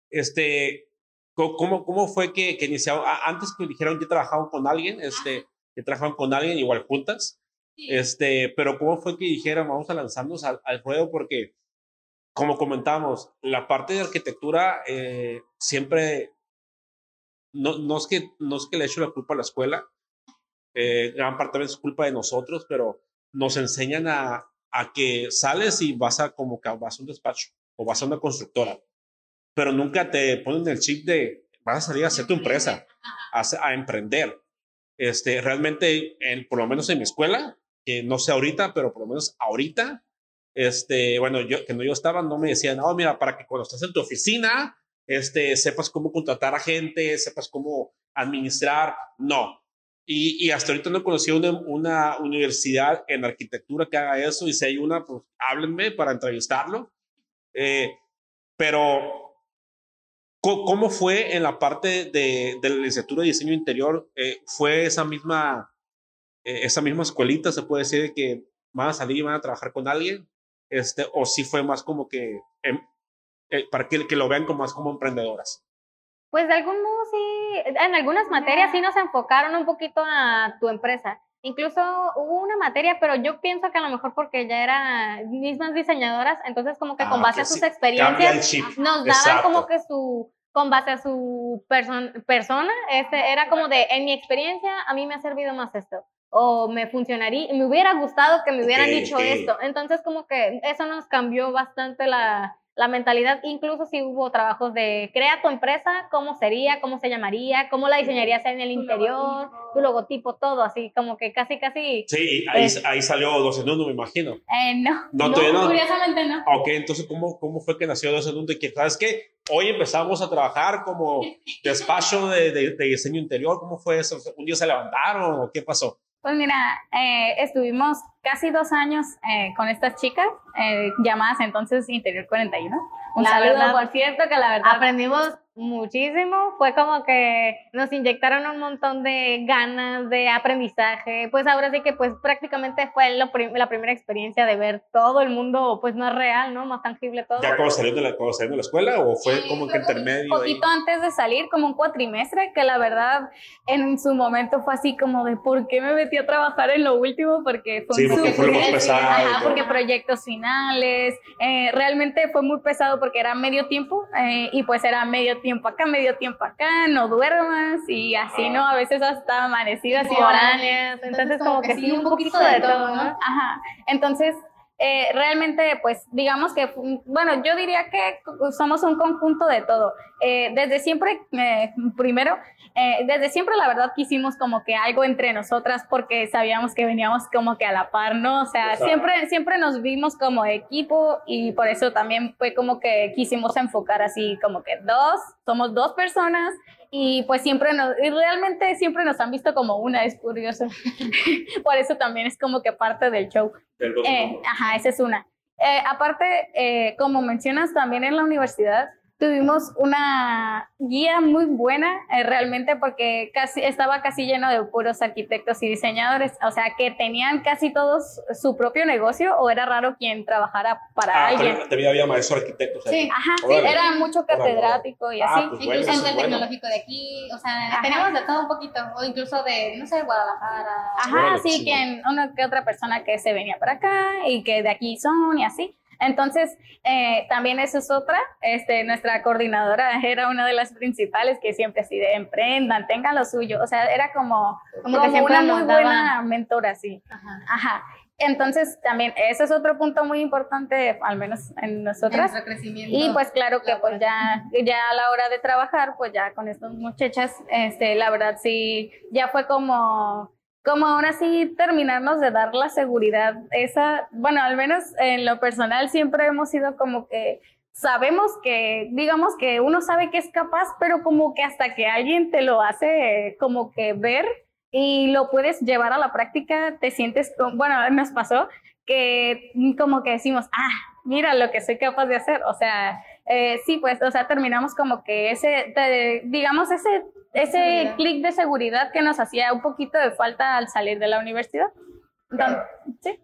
Este, ¿cómo, ¿Cómo fue que, que iniciaron? Antes que dijeron que trabajaban con alguien, este, que trabajaban con alguien igual juntas. Este, pero ¿cómo fue que dijeron vamos a lanzarnos al, al ruedo? Porque, como comentamos, la parte de arquitectura eh, siempre, no, no, es que, no es que le echo la culpa a la escuela, eh, gran parte es culpa de nosotros, pero nos enseñan a, a que sales y vas a como que vas a un despacho o vas a una constructora, pero nunca te ponen el chip de vas a salir a hacer tu empresa, a, a emprender. Este, realmente, en, por lo menos en mi escuela, que no sé ahorita, pero por lo menos ahorita, este, bueno, yo, que no yo estaba, no me decían, no, mira, para que cuando estás en tu oficina, este, sepas cómo contratar a gente, sepas cómo administrar, no. Y, y hasta ahorita no he conocido una, una, universidad en arquitectura que haga eso, y si hay una, pues háblenme para entrevistarlo. Eh, pero ¿Cómo fue en la parte de, de la licenciatura de diseño interior? Eh, ¿Fue esa misma, eh, esa misma escuelita, se puede decir, que van a salir y van a trabajar con alguien? Este, ¿O sí fue más como que, em, eh, para que, que lo vean como más como emprendedoras? Pues de algún modo sí, en algunas materias sí nos enfocaron un poquito a tu empresa. Incluso hubo una materia, pero yo pienso que a lo mejor porque ya eran mismas diseñadoras, entonces como que con Ah, base que a sus sí, experiencias nos daban Exacto. como que su, con base a su person- persona, este, era como de, en mi experiencia, a mí me ha servido más esto. O me funcionaría, me hubiera gustado que me hubieran dicho esto. Entonces, como que eso nos cambió bastante la, la mentalidad. Incluso si hubo trabajos de crea tu empresa, cómo sería, cómo se llamaría, cómo la diseñarías en el interior, tu logotipo, todo así, como que casi, casi. Sí, ahí, Eh. ahí salió dos en uno, me imagino. Eh, no, No, todavía no. curiosamente no. Ok, entonces, ¿cómo, cómo fue que nació dos en uno? Y que, ¿sabes qué? Hoy empezamos a trabajar como despacho de, de, de diseño interior. ¿Cómo fue eso? ¿Un día se levantaron o qué pasó? Pues mira, eh, estuvimos casi dos años eh, con estas chicas, eh, llamadas entonces Interior 41. Un La saludo, verdad, por cierto, que la verdad Aprendimos muchísimo, fue como que nos inyectaron un montón de ganas de aprendizaje, pues ahora sí que pues prácticamente fue lo prim- la primera experiencia de ver todo el mundo pues más real, ¿no? Más tangible todo. ¿Ya cuando salieron de la, salieron de la escuela o fue Sí, como que intermedio? Un ahí? poquito antes de salir, como un cuatrimestre, que la verdad en su momento fue así como de ¿por qué me metí a trabajar en lo último? Porque fue Sí, un porque fue más pesado Ajá, porque proyectos finales, eh, realmente fue muy pesado porque era medio tiempo eh, y pues era medio tiempo acá, medio tiempo acá, no duermas y así, ¿no? A veces hasta amanecidas y Foráneas, entonces como que sí, un poquito de todo, ¿no? Ajá. Entonces, eh, realmente, pues, digamos que, mm, bueno, yo diría que somos un conjunto de todo. Eh, desde siempre, eh, primero, eh, desde siempre, la verdad, quisimos como que algo entre nosotras porque sabíamos que veníamos como que a la par, ¿no? O sea, Exacto. siempre, siempre nos vimos como equipo y por eso también fue como que quisimos enfocar así como que dos, somos dos personas y pues siempre nos, y realmente siempre nos han visto como una, es curioso. por eso también es como que parte del show. Del Eh, ajá, esa es una. Eh, aparte, eh, como mencionas también en la universidad, tuvimos una guía muy buena eh, realmente porque casi estaba casi lleno de puros arquitectos y diseñadores, o sea que tenían casi todos su propio negocio o era raro quien trabajara para Ah, alguien. también, también había maestros arquitectos. ahí. Sí. Ajá, sí, era mucho catedrático y Ah, así. pues incluso bueno. tecnológico de aquí, o sea, Ajá. tenemos de todo un poquito, o incluso de, no sé, Guadalajara. Ajá, Órale, sí, quien, una que otra persona que se venía para acá y que de aquí son y así. Entonces, eh, también eso es otra, este, nuestra coordinadora era una de las principales que siempre así de emprendan, tengan lo suyo, o sea, era como, Como una muy buena mentora, sí. Ajá. Ajá. Entonces, también, ese es otro punto muy importante, al menos en nosotras. Nuestro crecimiento. Y pues claro que pues ya, ya a la hora de trabajar, pues ya con estas muchachas, este, la verdad sí, ya fue como, como ahora sí terminarnos de dar la seguridad. Esa, bueno, al menos en lo personal siempre hemos sido como que sabemos que, digamos que uno sabe que es capaz, pero como que hasta que alguien te lo hace como que ver y lo puedes llevar a la práctica, te sientes, bueno, nos pasó que como que decimos, ah, mira lo que soy capaz de hacer. O sea, eh, sí, pues, o sea, terminamos como que ese, te- digamos, ese, ese clic de seguridad que nos hacía un poquito de falta al salir de la universidad. Entonces, sí.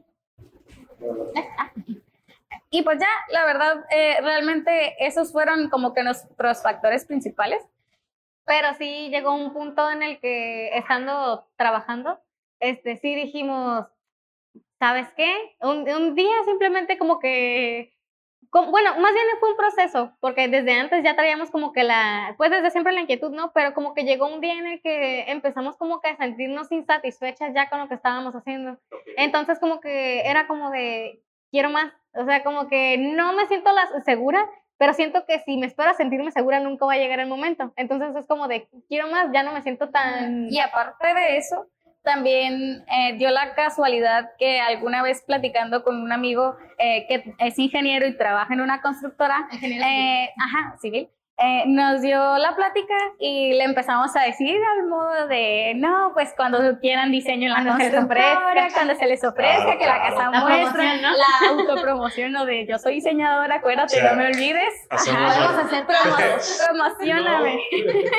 Y pues ya, la verdad, eh, realmente esos fueron como que nuestros factores principales. Pero sí llegó un punto en el que estando trabajando, este, sí dijimos, ¿sabes qué? Un, un día simplemente como que bueno, más bien fue un proceso, porque desde antes ya traíamos como que la, pues desde siempre la inquietud, ¿no? Pero como que llegó un día en el que empezamos como que a sentirnos insatisfechas ya con lo que estábamos haciendo. Entonces como que era como de, quiero más, o sea, como que no me siento la, segura, pero siento que si me espero a sentirme segura nunca va a llegar el momento. Entonces es como de, quiero más, ya no me siento tan... Y aparte de eso, también eh, dio la casualidad que alguna vez platicando con un amigo eh, que es ingeniero y trabaja en una constructora, eh, ajá, civil, eh, nos dio la plática y le empezamos a decir al modo de, no, pues cuando quieran diseño en la cuando constructora, cuando se les ofrezca, que la casa muestra, la autopromoción, ¿no? de yo soy diseñadora, acuérdate, no me olvides. Ajá, vamos a hacer promo promocioname,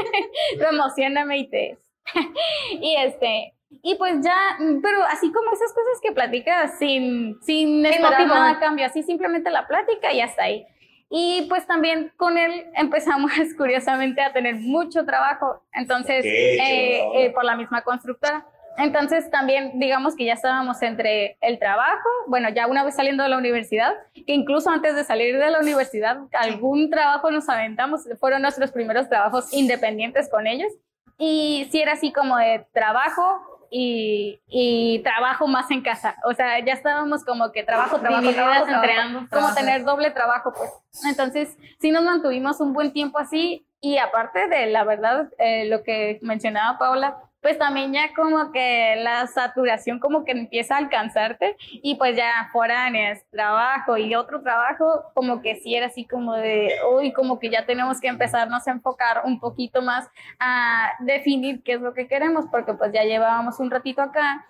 promocioname y te... y este, y pues ya, mm, pero así como esas cosas que platicas sin, sin esperar nada a cambio, así simplemente la plática y hasta ahí. Y pues también con él empezamos curiosamente a tener mucho trabajo, entonces, eh, eh, por la misma constructora. Entonces también digamos que ya estábamos entre el trabajo, bueno, ya una vez saliendo de la universidad, que incluso antes de salir de la universidad, algún trabajo nos aventamos, fueron nuestros primeros trabajos independientes con ellos. Y si era así como de trabajo, y, trabajo más en casa. O sea, ya estábamos como que trabajo, trabajo, trabajo, trabajo como tener doble trabajo, pues. Entonces, sí nos mantuvimos un buen tiempo así y aparte de la verdad, eh, lo que mencionaba Paula, pues también ya como que la saturación como que empieza a alcanzarte y pues ya es trabajo y otro trabajo, como que sí era así como de, uy, como que ya tenemos que empezarnos a enfocar un poquito más a definir qué es lo que queremos, porque pues ya llevábamos un ratito acá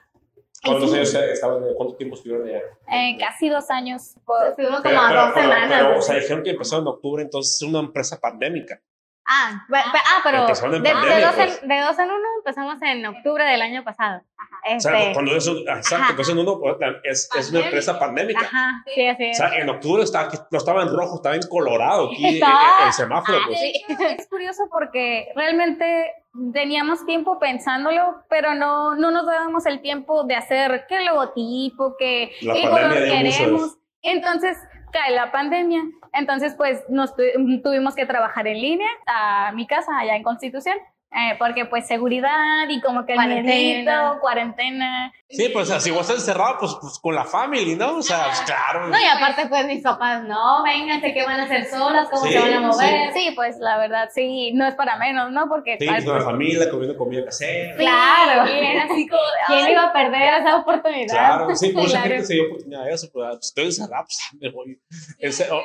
¿Cuántos años estaban, ¿Cuánto tiempo estuvieron allá? Eh, casi dos años. Estuvimos como dos semanas. Pero, o sea, dijeron que empezó en octubre, entonces es una empresa pandémica. Ah, ah, pero de, dos en, de, dos en, uno empezamos en octubre del año pasado. Este, o sea, cuando es, exacto, dos en uno pues, es, es una empresa pandémica. Ajá, sí, así es. O sea, en octubre estaba, no estaba en rojo, estaba en colorado, aquí el, semáforo. Pues. Es curioso porque realmente teníamos tiempo pensándolo, pero no, no nos dábamos el tiempo de hacer qué logotipo, qué, qué color queremos. Entonces, cae la pandemia. Entonces, pues nos tuvimos que trabajar en línea a mi casa allá en Constitución. Eh, porque pues seguridad y como que el cuarentena. cuarentena. Sí, pues así vos estás encerrado pues, pues, con la familia, ¿no? O sea, pues, claro. No, y aparte pues mis papás, no, vénganse, ¿qué van a hacer solas? ¿Cómo se van a mover? Sí. pues la verdad sí, no es para menos, ¿no? Porque... Sí, con la pues, familia, comiendo comida casera. Claro. Así como... ¿Quién iba a perder esa oportunidad? Claro, sí, mucha gente se dio oportunidad de eso, pues, pues estoy encerrado, pues me voy.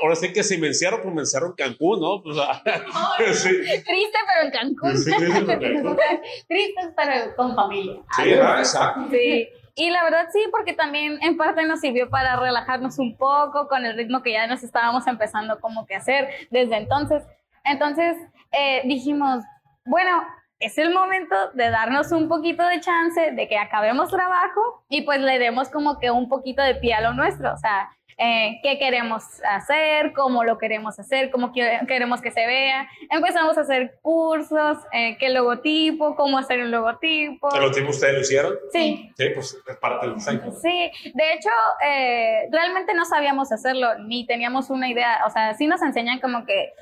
Ahora sí que si me encierro, pues me encierro en Cancún, ¿no? Pues, sí. Triste, pero en Cancún. Tristes, pero con familia. Sí, exacto. Sí. Y la verdad sí, porque también en parte nos sirvió para relajarnos un poco con el ritmo que ya nos estábamos empezando como que hacer desde entonces. Entonces eh, dijimos, bueno, es el momento de darnos un poquito de chance de que acabemos trabajo y pues le demos como que un poquito de pie a lo nuestro. O sea, eh, qué queremos hacer, cómo lo queremos hacer, cómo queremos que se vea. Empezamos a hacer cursos, eh, qué logotipo, cómo hacer un logotipo. ¿El logotipo ustedes lo hicieron? Sí. Sí, pues es parte del diseño. Sí, de hecho, eh, realmente no sabíamos hacerlo, ni teníamos una idea. O sea, sí nos enseñan como que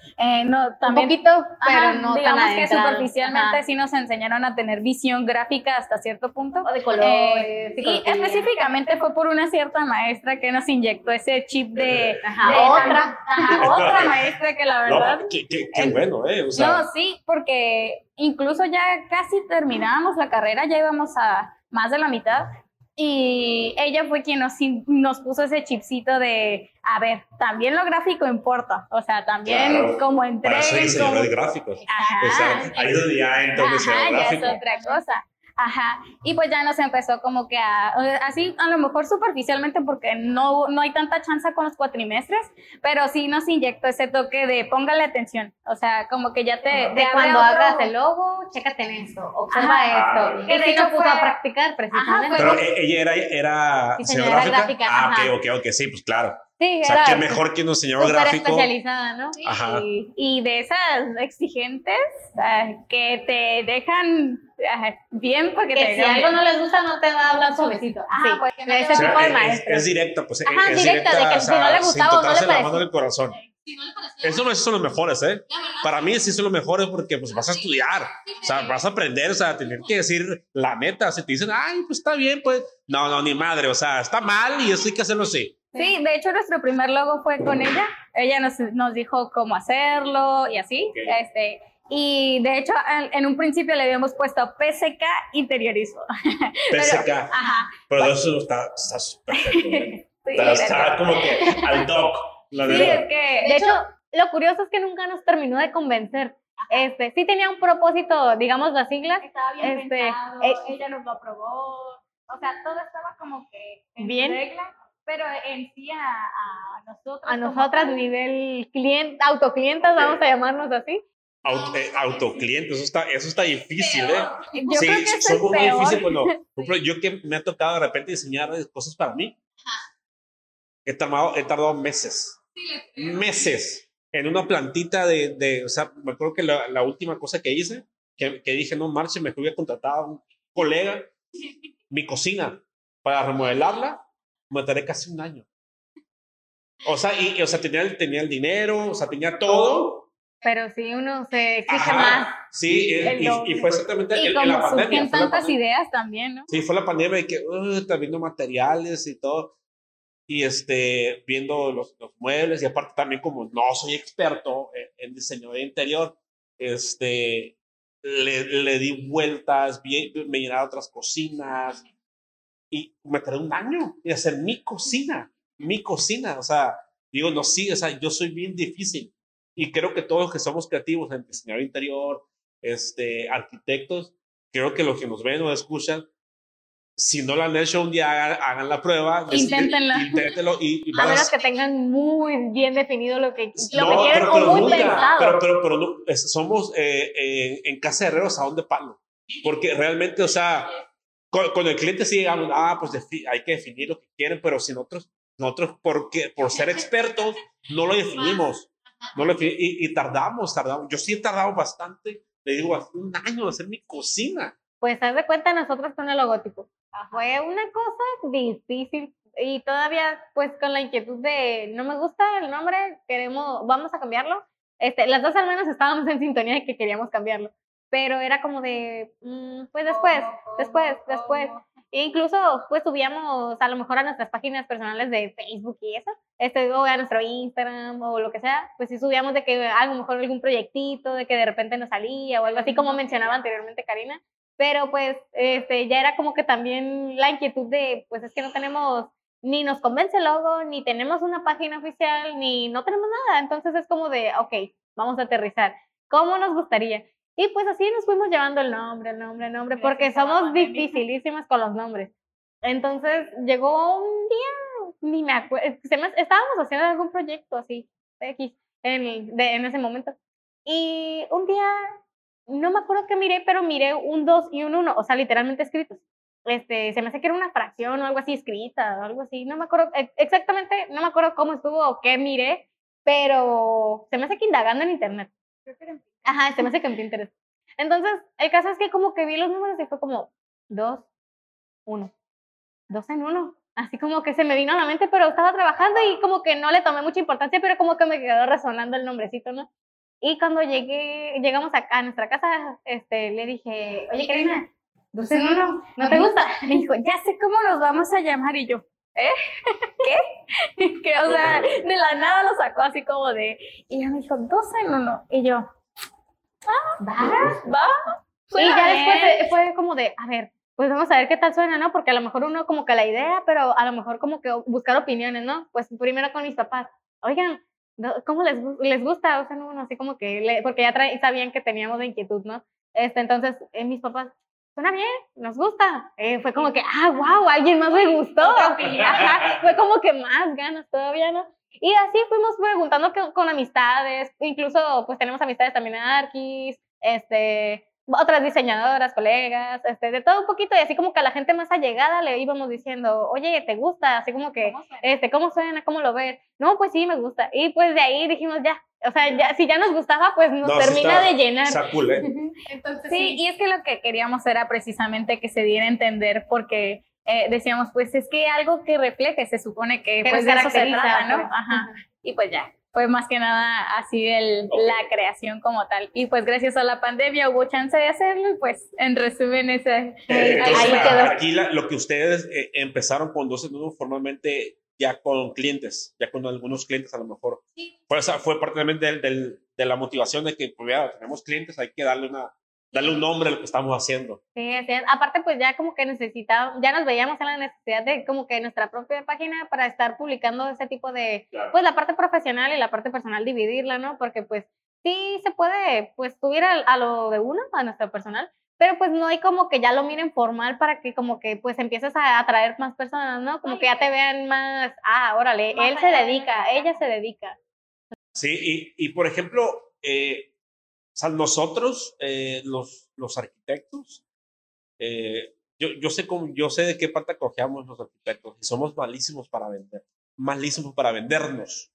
no, también. Un poquito, pero no digamos que superficialmente sí nos enseñaron a tener visión gráfica hasta cierto punto. O de colores. y específicamente fue por una cierta maestra que nos inyectó ese chip de, otra, otra maestra que la verdad. No, qué, qué, bueno, ¿eh? no, sí, porque incluso ya casi terminábamos la carrera, ya íbamos a más de la mitad. Y ella fue quien nos, nos puso ese chipcito de, a ver, también lo gráfico importa, o sea, también como entrega. Para de gráficos. O sea, ahí donde ya entra ya es otra cosa. Ajá, y pues ya nos empezó como que a, así a lo mejor superficialmente porque no, no hay tanta chance con los cuatrimestres, pero sí nos inyectó ese toque de póngale atención, o sea, como que ya te... De cuando hagas el logo, chécate en esto, observa esto. Que de hecho puso a practicar precisamente. pero e, ella era, era diseñadora gráfica. Ah, ok, ok, ok, sí, pues claro. Sí, O sea, era qué mejor que un diseñador súper gráfico. especializada, ¿no? Ajá. Y, y de esas exigentes ah, que te dejan ah, bien porque te si algo no les gusta, no te va a hablar suavecito. Ah, sí, no te ese O sea, tipo de es- es, es directa, pues Ajá, es directa, de que o si no le gustaba o no le la pareció. mano en el corazón. Si no le parecía, Eso no son los mejores, ¿eh? Para mí sí son los mejores porque pues vas a estudiar, o sea, vas a aprender, o sea, tener que decir la neta, si te dicen, ay, pues está bien, pues, no, no, ni madre, o sea, está mal y eso hay que hacerlo así. Sí, de hecho nuestro primer logo fue con ella. Ella nos, nos dijo cómo hacerlo y así. Ok. Este, y de hecho en, un principio le habíamos puesto PSK interiorizo. PSK, Ajá. pero eso está está súper perfecto, ¿eh? Sí, Está, está como que al doc, la Sí, verdad. es que De hecho, lo curioso es que nunca nos terminó de convencer. Este, sí tenía un propósito, digamos las siglas, estaba bien Este, pensado, eh, ella nos lo aprobó, o sea, todo estaba como que en Bien. regla, pero en sí a, a nosotros. a como nosotras tal, nivel cliente, autoclientas, vamos a llamarnos así. Auto, eh, autocliente, eso está, eso está difícil, ¿eh? Yo sí, creo que eso es somos muy peor. difícil cuando, por ejemplo, yo que me ha tocado de repente diseñar cosas para mí, he tardado, he tardado meses, sí meses en una plantita de, de o sea, me acuerdo que la, la última cosa que hice, que, que dije, no marche, me fui a contratar a un colega, mi cocina, para remodelarla, me tardé casi un año. O sea, y, o sea tenía, el, tenía el dinero, o sea, tenía todo. Pero sí uno se exige más. Sí, y, El y- y fue exactamente Y en como la pandemia. surgen tantas pandemia. ideas también, ¿no? Sí, fue la pandemia y que uh, viendo materiales y todo. Y este, viendo los, los muebles y aparte también como no soy experto en, en diseño de interior, este, le, le di vueltas, vi, me llenaba otras cocinas y me tardé un año en hacer mi cocina, mi cocina. O sea, digo, no, sí, o sea, yo soy bien difícil y creo que todos los que somos creativos en diseñador interior, este, arquitectos, creo que los que nos ven o escuchan, si no lo han hecho un día, hagan, hagan la prueba. Inténtenlo. Inténtenlo y, y A menos que tengan muy bien definido lo que, lo no, que quieren pero, o pero muy nunca, pensado. Pero, pero, pero no, es- somos eh, eh, en casa de herreros a dónde palo. Porque realmente, o sea, con, con el cliente sí digamos, ah, pues hay que definir lo que quieren, pero si nosotros, nosotros porque, por ser expertos, no lo definimos. No lo defini- y, y tardamos, tardamos. Yo sí he tardado bastante, le digo, hace un año de hacer mi cocina. Pues haz de cuenta nosotros con el logotipo. Fue una cosa difícil y todavía pues con la inquietud de no me gusta el nombre, queremos, vamos a cambiarlo. Este, las dos al menos estábamos en sintonía de que queríamos cambiarlo, pero era como de, mm, pues después, después, después. E incluso pues subíamos a lo mejor a nuestras páginas personales de Facebook y eso, este, o a nuestro Instagram o lo que sea, pues sí subíamos de que a lo mejor algún proyectito, de que de repente nos salía o algo así como mencionaba anteriormente Karina, pero pues este, ya era como que también la inquietud de, pues es que no tenemos, ni nos convence el logo, ni tenemos una página oficial, ni no tenemos nada, entonces es como de, ok, vamos a aterrizar, ¿cómo nos gustaría? Y pues así nos fuimos llevando el nombre, el nombre, el nombre, porque somos dificilísimas con los nombres. Entonces llegó un día, ni me acuerdo, estábamos haciendo algún proyecto así, X, en, de- en ese momento. Y un día, no me acuerdo qué miré, pero miré un 2 y un 1, o sea, literalmente escritos. Este, se me hace que era una fracción o algo así escrita, o algo así, no me acuerdo ex- exactamente, no me acuerdo cómo estuvo o qué miré, pero se me hace que indagando en internet. Ajá, se me hace que en Pinterest. Entonces, el caso es que como que vi los números y fue como 2, 1, 2 en 1. Así como que se me vino a la mente, pero estaba trabajando y como que no le tomé mucha importancia, pero como que me quedó resonando el nombrecito, ¿no? Y cuando llegué, llegamos acá a nuestra casa, este, le dije, oye, Karina, dos en uno, ¿no te gusta? Me dijo, ya sé cómo nos vamos a llamar. Y yo, ¿eh? ¿Qué? que, o sea, de la nada lo sacó así como de. Y ella me dijo, dos en uno. Y yo, ¿Va? va. Y suena ya bien". después fue como de, a ver, pues vamos a ver qué tal suena, ¿no? Porque a lo mejor uno como que la idea, pero a lo mejor como que buscar opiniones, ¿no? Pues primero con mis papás, oigan, ¿cómo les, les gusta? O sea, no, no, así como que, le- porque ya tra- sabían que teníamos la inquietud, ¿no? Este, entonces, eh, mis papás, suena bien, nos gusta. Eh, fue como que, ah, wow, alguien más le gustó. Ajá, fue como que más ganas todavía, ¿no? Y así fuimos preguntando que- con amistades, incluso pues tenemos amistades también en Arquis, este, otras diseñadoras, colegas, este, de todo un poquito, y así como que a la gente más allegada le íbamos diciendo, oye, ¿te gusta? Así como que, ¿Cómo suena? este, ¿cómo suena? ¿Cómo lo ves? No, pues sí, me gusta. Y pues de ahí dijimos, ya, o sea, ya, si ya nos gustaba, pues nos No, sí termina de llenar. Está cool, ¿eh? Entonces, Sí, y es que lo que queríamos era precisamente que se diera a entender porque eh, decíamos, pues es que algo que refleje, se supone que, Que pues de eso se caracteriza, trata, ¿no? pues. Ajá. Y pues ya, fue más que nada así el, la creación como tal. Y pues gracias a la pandemia hubo chance de hacerlo y pues en resumen ese... Eh, Ahí entonces, quedó. a- aquí la- lo que ustedes eh, empezaron con 12 nudos formalmente ya con clientes, ya con algunos clientes a lo mejor. Sí. Fue, esa fue parte también del, del- de la motivación de que, pues ya tenemos clientes, hay que darle, una, darle un nombre a lo que estamos haciendo. Sí, así es. Aparte, pues ya como que necesitábamos, ya nos veíamos en la necesidad de como que nuestra propia página para estar publicando ese tipo de, Claro. pues la parte profesional y la parte personal dividirla, ¿no? Porque pues sí se puede, pues subir a, a lo de uno, a nuestro personal, pero pues no hay como que ya lo miren formal para que como que pues empieces a atraer más personas, ¿no? Como que ya te vean más, ah, órale, Más él se de dedica, ella se dedica. Sí, y, y por ejemplo, eh, o sea, nosotros, eh, los, los arquitectos, eh, yo, yo, sé cómo, yo sé de qué parte cojeamos los arquitectos y somos malísimos para vender, malísimos para vendernos.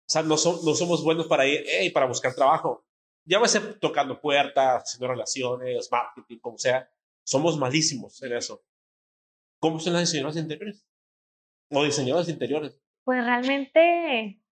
O sea, no, son, no somos buenos para ir, hey, para buscar trabajo. Ya va a ser tocando puertas, haciendo relaciones, marketing, como sea. Somos malísimos en eso. ¿Cómo son las diseñadoras interiores? O diseñadoras interiores. Pues realmente,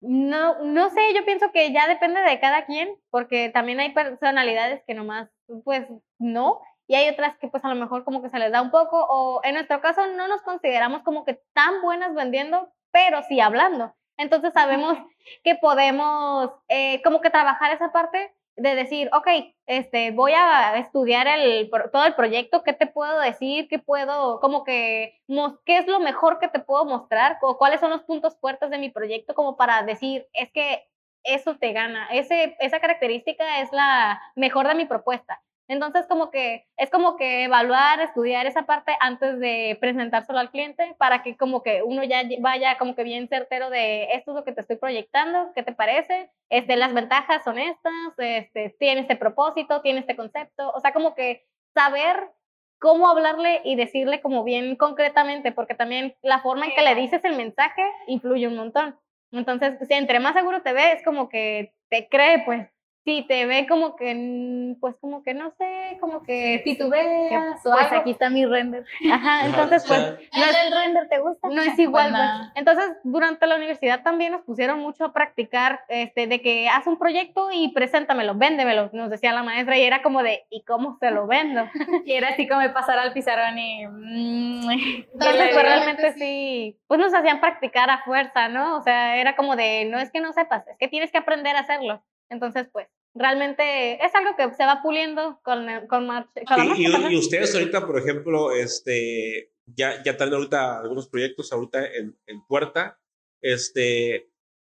no, no sé, yo pienso que ya depende de cada quien, porque también hay personalidades que nomás, pues no, y hay otras que pues a lo mejor como que se les da un poco, o en nuestro caso no nos consideramos como que tan buenas vendiendo, pero sí hablando. Entonces sabemos que podemos eh, como que trabajar esa parte de decir, ok, este, voy a estudiar el, todo el proyecto, ¿qué te puedo decir? ¿Qué puedo, como que, qué es lo mejor que te puedo mostrar? ¿O cuáles son los puntos fuertes de mi proyecto? Como para decir, es que eso te gana, ese, esa característica es la mejor de mi propuesta. Entonces, como que es como que evaluar, estudiar esa parte antes de presentárselo al cliente para que como que uno ya vaya como que bien certero de esto es lo que te estoy proyectando, ¿qué te parece? Este, las ventajas son estas, este, tiene este propósito, tiene este concepto, o sea, como que saber cómo hablarle y decirle como bien concretamente, porque también la forma en que le dices el mensaje influye un montón. Entonces, si entre más seguro te ve, es como que te cree, pues. Si te ve como que, pues como que no sé, como que Titubeas o Pues algo. aquí está mi render. Ajá, entonces pues no es, ¿El render te gusta? no es igual. Pues, pues. Entonces, durante la universidad también nos pusieron mucho a practicar, este, de que haz un proyecto y preséntamelo, véndemelo, nos decía la maestra, y era como de, ¿y cómo se lo vendo? Y era así como pasar al pizarrón y... mm, Entonces, pues realmente realmente sí, pues nos hacían practicar a fuerza, ¿no? O sea, era como de, no es que no sepas, es que tienes que aprender a hacerlo. Entonces, pues, realmente es algo que se va puliendo con, con, marcha- con la Y, marcha, y- ustedes ahorita, por ejemplo, este, ya, ya están ahorita algunos proyectos ahorita en, en puerta, este,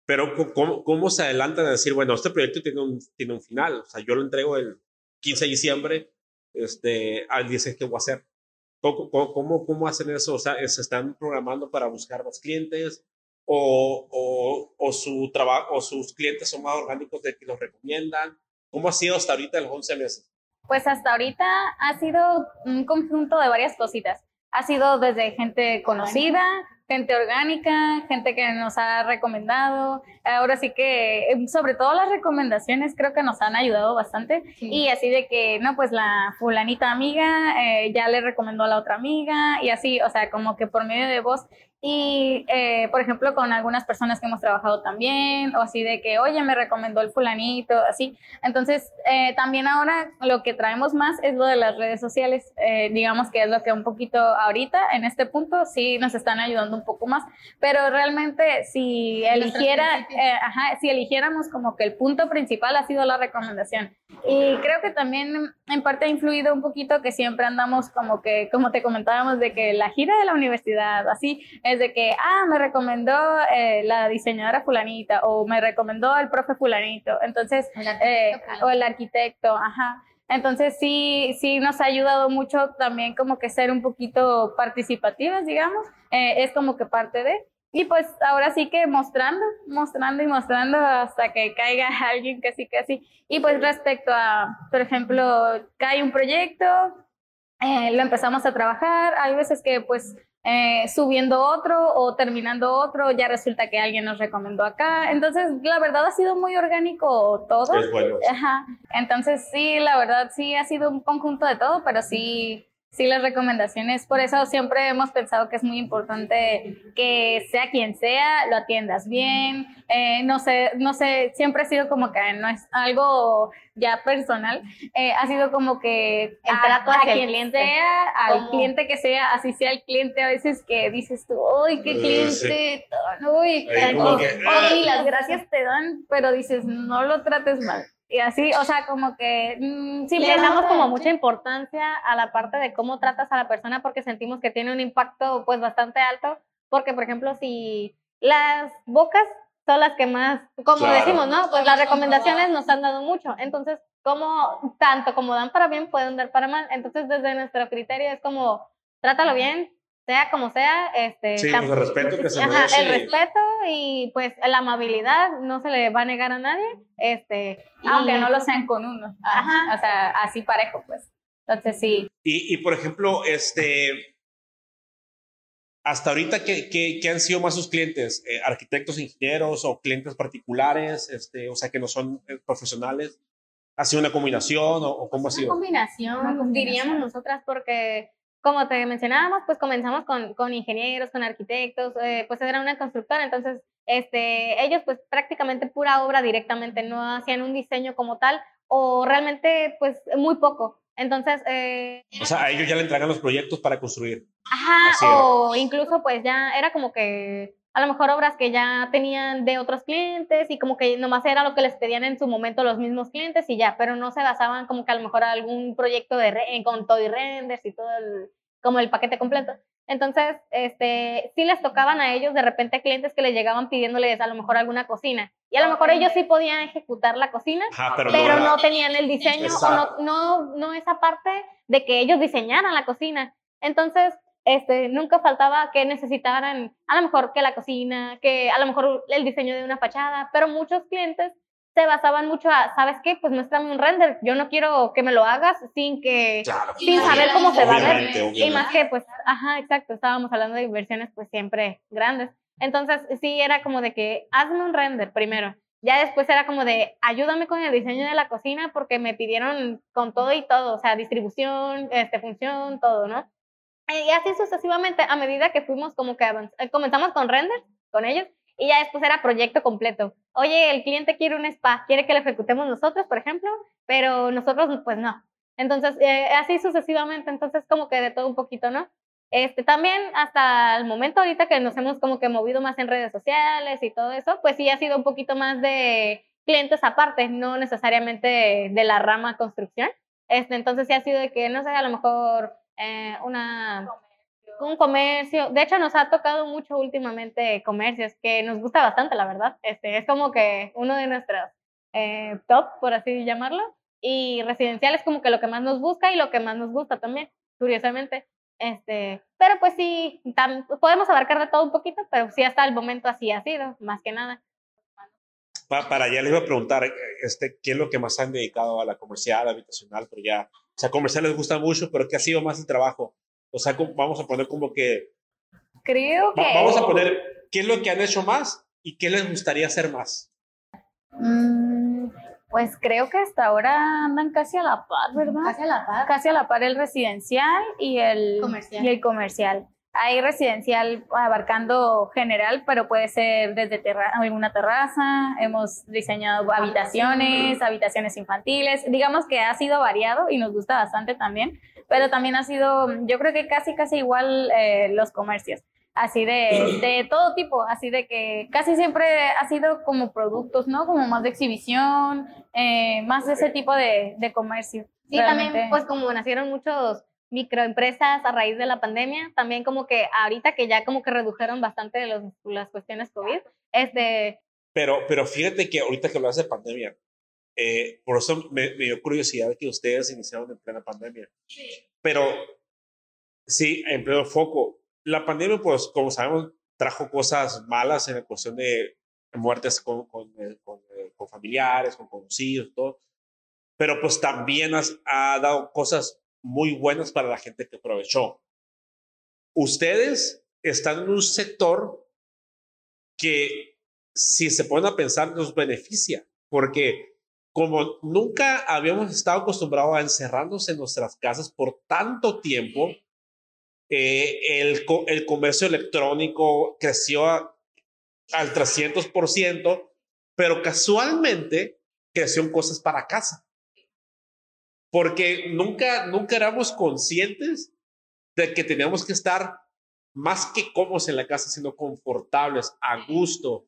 pero ¿cómo, ¿cómo se adelantan a decir, bueno, este proyecto tiene un, tiene un final? O sea, yo lo entrego el 15 de diciembre, este, al 16 que voy a hacer. ¿Cómo, cómo, cómo, cómo hacen eso? O sea, ¿se están programando para buscar más clientes? O, o, o, su trabajo, o sus clientes son más orgánicos de que los recomiendan? ¿Cómo ha sido hasta ahorita los 11 meses? Pues hasta ahorita ha sido un conjunto de varias cositas. Ha sido desde gente conocida, gente orgánica, gente que nos ha recomendado. Ahora sí que, eh, sobre todo las recomendaciones, creo que nos han ayudado bastante. Y así de que, no, pues la fulanita amiga eh, ya le recomendó a la otra amiga y así, o sea, como que por medio de voz. Y, eh, por ejemplo, con algunas personas que hemos trabajado también, o así de que, oye, me recomendó el fulanito, así. Entonces, eh, también ahora lo que traemos más es lo de las redes sociales. Eh, digamos que es lo que un poquito ahorita, en este punto, sí nos están ayudando un poco más. Pero realmente, si eligiera, eh, ajá, si eligiéramos como que el punto principal ha sido la recomendación. Y creo que también en parte ha influido un poquito que siempre andamos como que, como te comentábamos, de que la gira de la universidad, así, es de que, ah, me recomendó eh, la diseñadora fulanita o me recomendó el profe fulanito. Entonces, El eh, o el arquitecto, ajá. Entonces sí, sí nos ha ayudado mucho también como que ser un poquito participativas, digamos. Eh, es como que parte de. y pues ahora sí que mostrando, mostrando y mostrando hasta que caiga alguien casi casi. Y pues respecto a, por ejemplo, cae un proyecto, eh, lo empezamos a trabajar, hay veces que pues eh, subiendo otro o terminando otro, ya resulta que alguien nos recomendó acá. Entonces, la verdad ha sido muy orgánico todo. Es bueno. Ajá. Entonces, sí, la verdad sí ha sido un conjunto de todo, pero sí Sí, las recomendaciones. Por eso siempre hemos pensado que es muy importante que sea quien sea, lo atiendas bien. Eh, no sé, no sé, siempre ha sido como que no es algo ya personal. Eh, ha sido como que el trato a, hacia el quien cliente. sea, al cliente que sea, así sea el cliente a veces que dices tú, uy, qué cliente, tan, uy, Ahí como o, que, o ni las gracias te dan, pero dices, no lo trates mal. Y así, o sea, como que mm, Le simplemente- damos como mucha importancia a la parte de cómo tratas a la persona porque sentimos que tiene un impacto pues bastante alto, porque por ejemplo si las bocas son las que más, como Claro. decimos, ¿no? Pues las recomendaciones nos han dado mucho, entonces como tanto como dan para bien pueden dar para mal, entonces desde nuestro criterio es como trátalo bien, sea como sea, este, Sí, pues, el respeto que se Ajá, merece el y- respeto y pues la amabilidad no se le va a negar a nadie, este, aunque y- no lo sean con uno. Ajá. O sea, así parejo, pues. Entonces sí. Y, y, por ejemplo, este, hasta ahorita, ¿qué, qué, qué han sido más sus clientes? Eh, ¿Arquitectos, ingenieros o clientes particulares? Este, o sea, que no son eh, profesionales. ¿Ha sido una combinación o, o cómo ha Una sido? combinación, Una combinación. diríamos nosotras, porque como te mencionábamos, pues comenzamos con, con ingenieros, con arquitectos, eh, pues era una constructora, entonces este, ellos pues prácticamente pura obra directamente, no hacían un diseño como tal, o realmente pues muy poco. Entonces, eh, O sea, a ellos ya le entregan los proyectos para construir. Ajá, o incluso pues ya era como que a lo mejor obras que ya tenían de otros clientes y como que nomás era lo que les pedían en su momento los mismos clientes y ya, pero no se basaban como que a lo mejor algún proyecto de re- con todo y renders y todo el, como el paquete completo. Entonces, este, sí les tocaban a ellos de repente clientes que les llegaban pidiéndoles a lo mejor alguna cocina y a lo mejor ellos sí podían ejecutar la cocina, Ajá, pero, pero era- no tenían el diseño Exacto. o no, no, no esa parte de que ellos diseñaran la cocina. Entonces, este, nunca faltaba que necesitaran a lo mejor que la cocina, que a lo mejor el diseño de una fachada, pero muchos clientes se basaban mucho a, ¿sabes qué? Pues muéstrame un render, yo no quiero que me lo hagas sin que, Claro. sin saber cómo se va a ver. Y más que, pues, ajá, exacto, estábamos hablando de inversiones pues siempre grandes. Entonces, sí, era como de que hazme un render primero. Ya después era como de ayúdame con el diseño de la cocina porque me pidieron con todo y todo, o sea, distribución, este, función, todo, ¿no? Y así sucesivamente, a medida que fuimos como que eh, comenzamos con renders con ellos y ya después era proyecto completo. Oye, el cliente quiere un spa, quiere que lo ejecutemos nosotros, por ejemplo, pero nosotros pues no. Entonces, eh, así sucesivamente, entonces como que de todo un poquito, ¿no? Este, también hasta el momento ahorita que nos hemos como que movido más en redes sociales y todo eso, pues sí ha sido un poquito más de clientes aparte, no necesariamente de, de la rama construcción. Este, entonces sí ha sido de que, no sé, a lo mejor eh, una, un comercio. De hecho, nos ha tocado mucho últimamente comercios, que nos gusta bastante, la verdad. Este, es como que uno de nuestros eh, top, por así llamarlo. Y residencial es como que lo que más nos busca y lo que más nos gusta también, curiosamente. Este, pero pues sí, tam- podemos abarcar de todo un poquito, pero sí hasta el momento así ha sido, más que nada. Pa- para allá les iba a preguntar, eh, este, ¿qué es lo que más han dedicado a la comercial, habitacional? Pero ya, o sea, comercial les gusta mucho, pero ¿qué ha sido más el trabajo? O sea, vamos a poner como que, Creo que. va- vamos a poner, ¿qué es lo que han hecho más y qué les gustaría hacer más? Mm, pues creo que hasta ahora andan casi a la par, ¿verdad? Casi a la par. Casi a la par el residencial y el Comercial. Y el comercial. Hay residencial abarcando general, pero puede ser desde terra alguna terraza. Hemos diseñado habitaciones, habitaciones infantiles. Digamos que ha sido variado y nos gusta bastante también, pero también ha sido, yo creo que casi, casi igual eh, los comercios. Así de, de todo tipo, así de que casi siempre ha sido como productos, ¿no? Como más de exhibición, eh, más de ese tipo de, de comercio. Sí, Realmente. también, pues como nacieron muchos microempresas a raíz de la pandemia, también como que ahorita que ya como que redujeron bastante los, las cuestiones COVID, este, Pero, pero fíjate que ahorita que hablas de pandemia, eh, por eso me, me dio curiosidad que ustedes iniciaron en plena pandemia. Pero sí, en pleno foco. La pandemia, pues, como sabemos, trajo cosas malas en la cuestión de muertes con, con, eh, con, eh, con familiares, con conocidos, todo. Pero pues también has, ha dado cosas muy buenas para la gente que aprovechó. Ustedes están en un sector que si se ponen a pensar nos beneficia, porque como nunca habíamos estado acostumbrados a encerrarnos en nuestras casas por tanto tiempo, eh, el, el comercio electrónico creció al 300%, pero casualmente creció en cosas para casa. Porque nunca, nunca éramos conscientes de que teníamos que estar más que cómodos en la casa, siendo confortables, a gusto,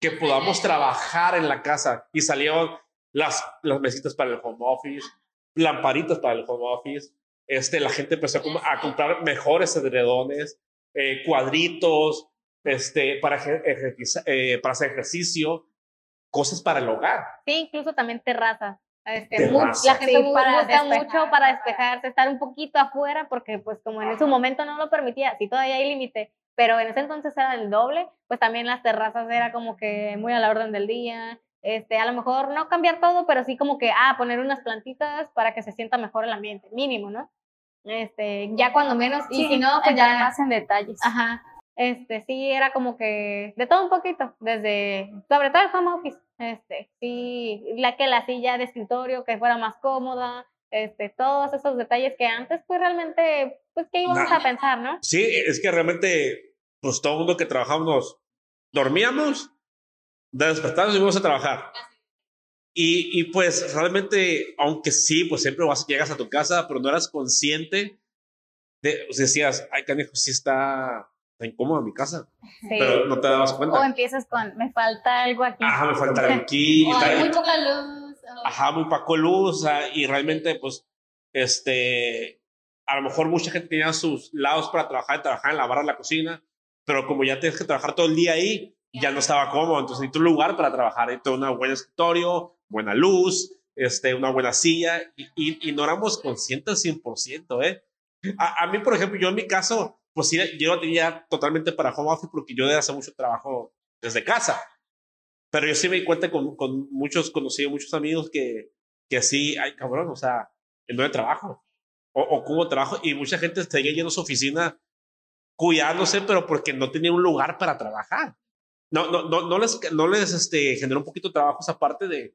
que podamos trabajar en la casa. Y salieron las, las mesitas para el home office, lamparitas para el home office. Este, la gente empezó a, comprar mejores edredones, eh, cuadritos, este, para, eh, para hacer ejercicio, cosas para el hogar. Sí, incluso también terrazas. Este, la gente gusta mucho para despejarse, estar un poquito afuera, porque pues como en su momento no lo permitía, sí todavía hay límite, pero en ese entonces era el doble, pues también las terrazas era como que muy a la orden del día, este, a lo mejor no cambiar todo, pero sí como que, ah, poner unas plantitas para que se sienta mejor el ambiente, mínimo, ¿no? Este, ya cuando menos, y si no, pues ya más en detalles. Ajá, este, sí era como que de todo un poquito, desde, sobre todo el home office, este, sí, la que la silla de escritorio que fuera más cómoda, este, todos esos detalles que antes, pues realmente, pues, ¿qué íbamos a pensar, no? Sí, es que realmente, pues todo el mundo que trabajábamos, dormíamos, de despertarnos y íbamos a trabajar. Y, y, pues realmente, aunque sí, pues siempre vas, llegas a tu casa, pero no eras consciente de, pues decías, ay, canijo, sí está, está incómoda mi casa. Pero no te dabas cuenta. O empiezas con, me falta algo aquí. Ajá, me falta algo aquí. O hay muy poca luz. Ajá, muy poco luz. O y realmente, pues, este, a lo mejor mucha gente tenía sus lados para trabajar, trabajar en la barra de la cocina, pero como ya tienes que trabajar todo el día ahí, ya no estaba cómodo. Entonces necesito un lugar para trabajar. Necesito una buena escritorio, buena luz, este, una buena silla. Y, y, y no éramos conscientes 100%, ¿eh? A, a mí, por ejemplo, yo en mi caso, pues sí, yo lo tenía totalmente para home office porque yo de hace mucho trabajo desde casa. Pero yo sí me di cuenta con, con muchos conocidos, muchos amigos que, que sí, ay cabrón, o sea, el no de trabajo o, o cómo trabajo y mucha gente seguía yendo a su oficina cuidándose, pero porque no tenía un lugar para trabajar. No, no, no, no les, no les este, generó un poquito de trabajo esa parte de,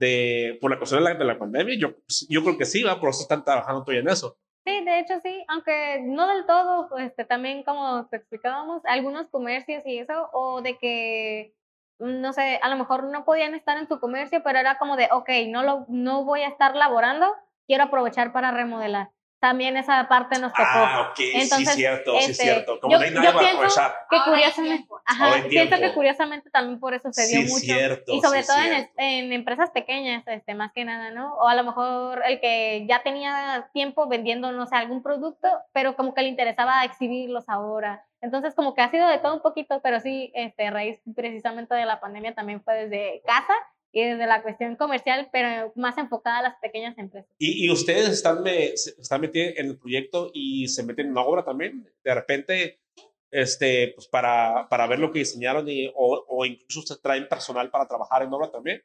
de por la cuestión de la, de la pandemia. Yo, yo creo que sí, va, por eso están trabajando todavía en eso. Sí, de hecho sí, aunque no del todo, este, también como te explicábamos, algunos comercios y eso, o de que, no sé, a lo mejor no podían estar en su comercio, pero era como de, ok, no, lo, no voy a estar laborando, quiero aprovechar para remodelar. También esa parte nos tocó. Ah, ok, Entonces, sí, cierto, sí, este, cierto. Como yo- no hay nada yo pienso. Que curiosamente, ajá, que curiosamente también por eso se dio Sí, mucho. cierto, y sobre sí, todo en, en empresas pequeñas, este, más que nada, ¿no? O a lo mejor el que ya tenía tiempo vendiendo, no sé, algún producto, pero como que le interesaba exhibirlos ahora. Entonces, como que ha sido de todo un poquito, pero sí, este, raíz precisamente de la pandemia también fue desde casa y desde la cuestión comercial, pero más enfocada a las pequeñas empresas. Y, y ustedes están, me, se- están metidos en el proyecto y se meten en una obra también. De repente, este, pues para, para ver lo que diseñaron y, o, o incluso ustedes traen personal para trabajar en obra también.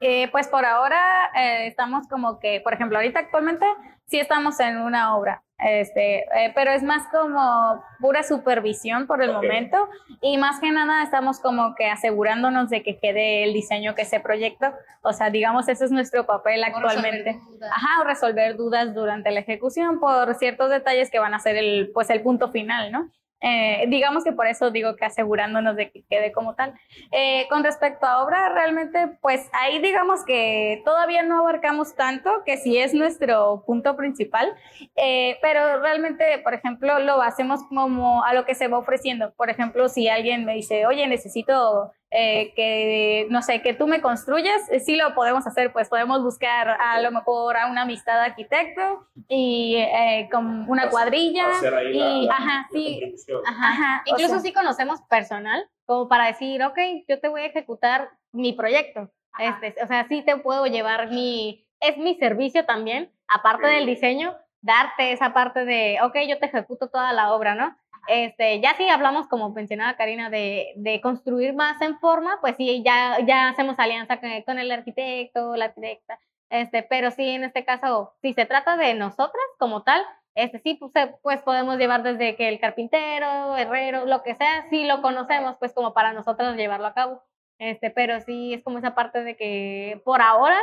Eh, pues por ahora eh, estamos como que, por ejemplo, ahorita actualmente sí estamos en una obra, este, eh, pero es más como pura supervisión por el momento y más que nada estamos como que asegurándonos de que quede el diseño que se proyectó, o sea, digamos, ese es nuestro papel actualmente. Ajá, o resolver dudas durante la ejecución por ciertos detalles que van a ser el, pues el punto final, ¿no? Eh, digamos que por eso digo que asegurándonos de que quede como tal. Eh, con respecto a obra, realmente, pues ahí digamos que todavía no abarcamos tanto, que sí es nuestro punto principal, eh, pero realmente, por ejemplo, lo hacemos como a lo que se va ofreciendo. Por ejemplo, si alguien me dice, oye, necesito eh, que, no sé, que tú me construyas, eh, sí lo podemos hacer, pues podemos buscar a lo mejor a una amistad arquitecto y eh, con una cuadrilla. Hacer ahí la- y, la- ajá, la sí. Ajá. Incluso sea- sí conocemos personal como para decir, ok, yo te voy a ejecutar mi proyecto. Ajá. Este, o sea, sí te puedo llevar mi, es mi servicio también, aparte del diseño, darte esa parte de, ok, yo te ejecuto toda la obra, ¿no? Este, ya si hablamos, como mencionaba Karina, de, construir más en forma, pues sí, ya, ya hacemos alianza con, con, el arquitecto, la arquitecta, este, pero sí, en este caso, si se trata de nosotras como tal, este, sí, pues, pues podemos llevar desde que el carpintero, herrero, lo que sea, sí lo conocemos, pues como para nosotros llevarlo a cabo. Este, pero sí es como esa parte de que por ahora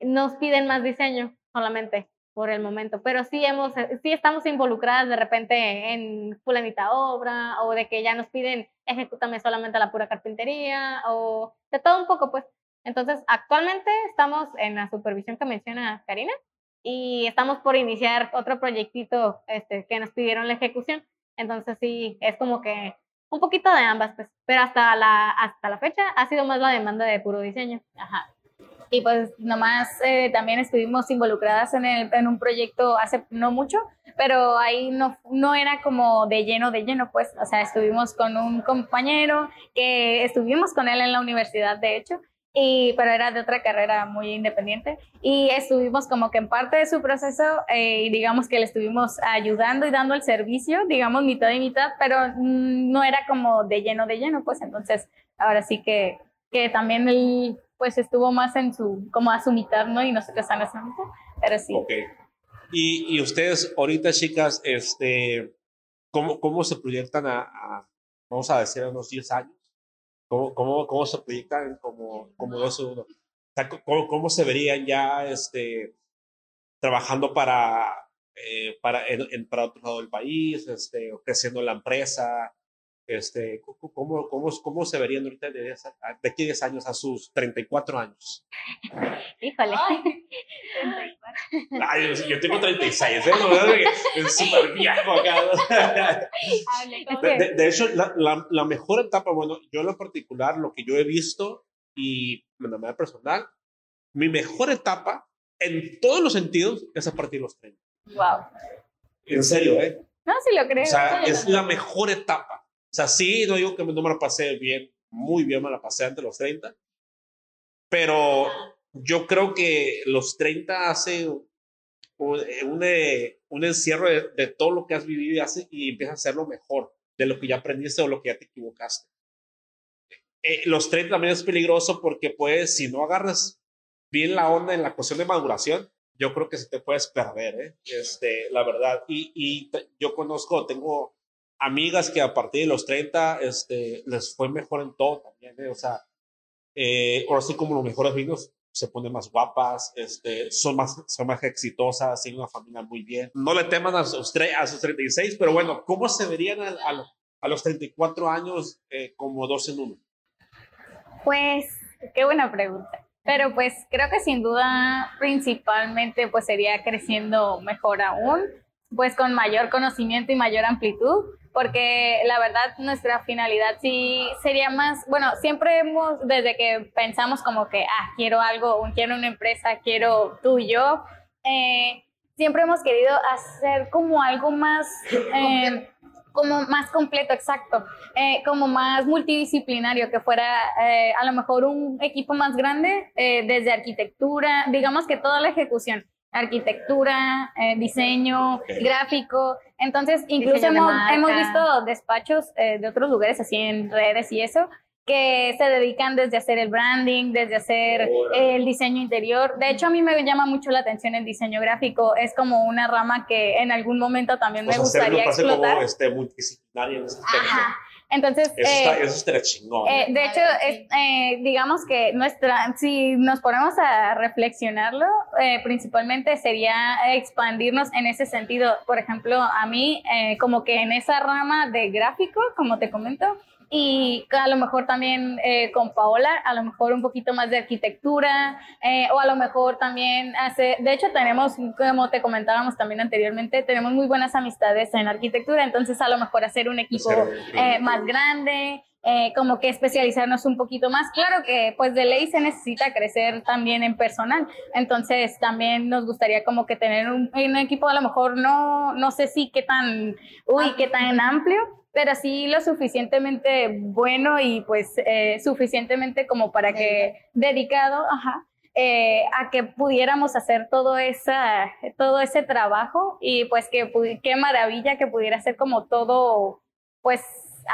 nos piden más diseño solamente por el momento, pero sí hemos, sí estamos involucradas de repente en fulanita obra o de que ya nos piden ejecútame solamente la pura carpintería o de todo un poco pues. Entonces actualmente estamos en la supervisión que menciona Karina y estamos por iniciar otro proyectito este, que nos pidieron la ejecución. Entonces sí, es como que un poquito de ambas, pues, pero hasta la, hasta la fecha ha sido más la demanda de puro diseño. Ajá. Y pues nomás eh, también estuvimos involucradas en, el, en un proyecto hace no mucho, pero ahí no, no era como de lleno, de lleno, pues, o sea, estuvimos con un compañero que estuvimos con él en la universidad, de hecho, y, pero era de otra carrera muy independiente. Y estuvimos como que en parte de su proceso eh, digamos que le estuvimos ayudando y dando el servicio, digamos mitad y mitad, pero no era como de lleno de lleno, pues. Entonces ahora sí que, que también él pues estuvo más en su, como a su mitad, ¿no? Y nosotros a nuestra mitad, pero sí. Ok. Y, y ustedes ahorita, chicas, este, ¿cómo, cómo se proyectan a, a, vamos a decir, a unos 10 años? ¿Cómo, cómo, cómo se proyectan como, como dos segundos? ¿Cómo, ¿Cómo, se verían ya este, trabajando para, eh, para, en, para otro lado del país, este, creciendo la empresa? Este, ¿cómo, cómo, cómo se verían ahorita de, de aquí a 10 años a sus 34 años? Híjole. Ay, yo tengo 36, ¿eh? es súper viejo acá. De, de, hecho, la, la, la, mejor etapa, bueno, yo en lo particular, lo que yo he visto y de manera personal, mi mejor etapa en todos los sentidos es a partir de los 30. Wow. En serio, ¿eh? No, sí lo creo. O sea, es la mejor etapa o sea, sí, no digo que no me la pasé bien, muy bien me la pasé antes de los 30, pero yo creo que los 30 hace un, un, encierro de, todo lo que has vivido y, hace, y empiezas a hacerlo mejor de lo que ya aprendiste o lo que ya te equivocaste. Eh, los 30 también es peligroso porque pues si no agarras bien la onda en la cuestión de maduración, yo creo que se te puedes perder, ¿eh? este, la verdad. Y, y yo conozco, tengo amigas que a partir de los 30 este, les fue mejor en todo también, ¿eh? o sea, eh, ahora sí como los mejores vinos se ponen más guapas, este, son, más, son más exitosas, tienen una familia muy bien. No le teman a sus, a sus 36, pero bueno, ¿cómo se verían a, a, los 34 años eh, como dos en uno? Pues, qué buena pregunta. Pero pues creo que sin duda principalmente pues sería creciendo mejor aún, pues con mayor conocimiento y mayor amplitud porque la verdad nuestra finalidad sí sería más, bueno, siempre hemos, desde que pensamos como que, ah, quiero algo, quiero una empresa, quiero tú y yo, eh, siempre hemos querido hacer como algo más... Eh, como más completo, exacto, eh, como más multidisciplinario, que fuera a lo mejor un equipo más grande, desde arquitectura, digamos que toda la ejecución, arquitectura, eh, diseño, gráfico. Entonces, incluso hemos, hemos, visto despachos eh, de otros lugares, así en redes y eso, que se dedican desde hacer el branding, desde hacer el diseño interior. De hecho, a mí me llama mucho la atención el diseño gráfico. Es como una rama que en algún momento también me gustaría explotar. Como este, multidisciplinario en ese Ajá. Entonces, eso, está, eh, eso estaría chingón. Eh, de hecho, eh, digamos que nuestra, si nos ponemos a reflexionarlo, principalmente sería expandirnos en ese sentido. Por ejemplo, a mí, como que en esa rama de gráfico, como te comento, y a lo mejor también eh, con Paola, a lo mejor un poquito más de arquitectura, eh, o a lo mejor también hace, de hecho tenemos, como te comentábamos también anteriormente, tenemos muy buenas amistades en arquitectura, entonces a lo mejor hacer un equipo. eh, más grande, como que especializarnos un poquito más. Claro que pues de ley se necesita crecer también en personal, entonces también nos gustaría como que tener un, un equipo a lo mejor no, no sé si qué tan, uy, qué tan amplio, pero sí lo suficientemente bueno y pues eh, suficientemente como para que dedicado ajá, eh, a que pudiéramos hacer todo, esa, todo ese trabajo y pues que qué maravilla que pudiera ser como todo pues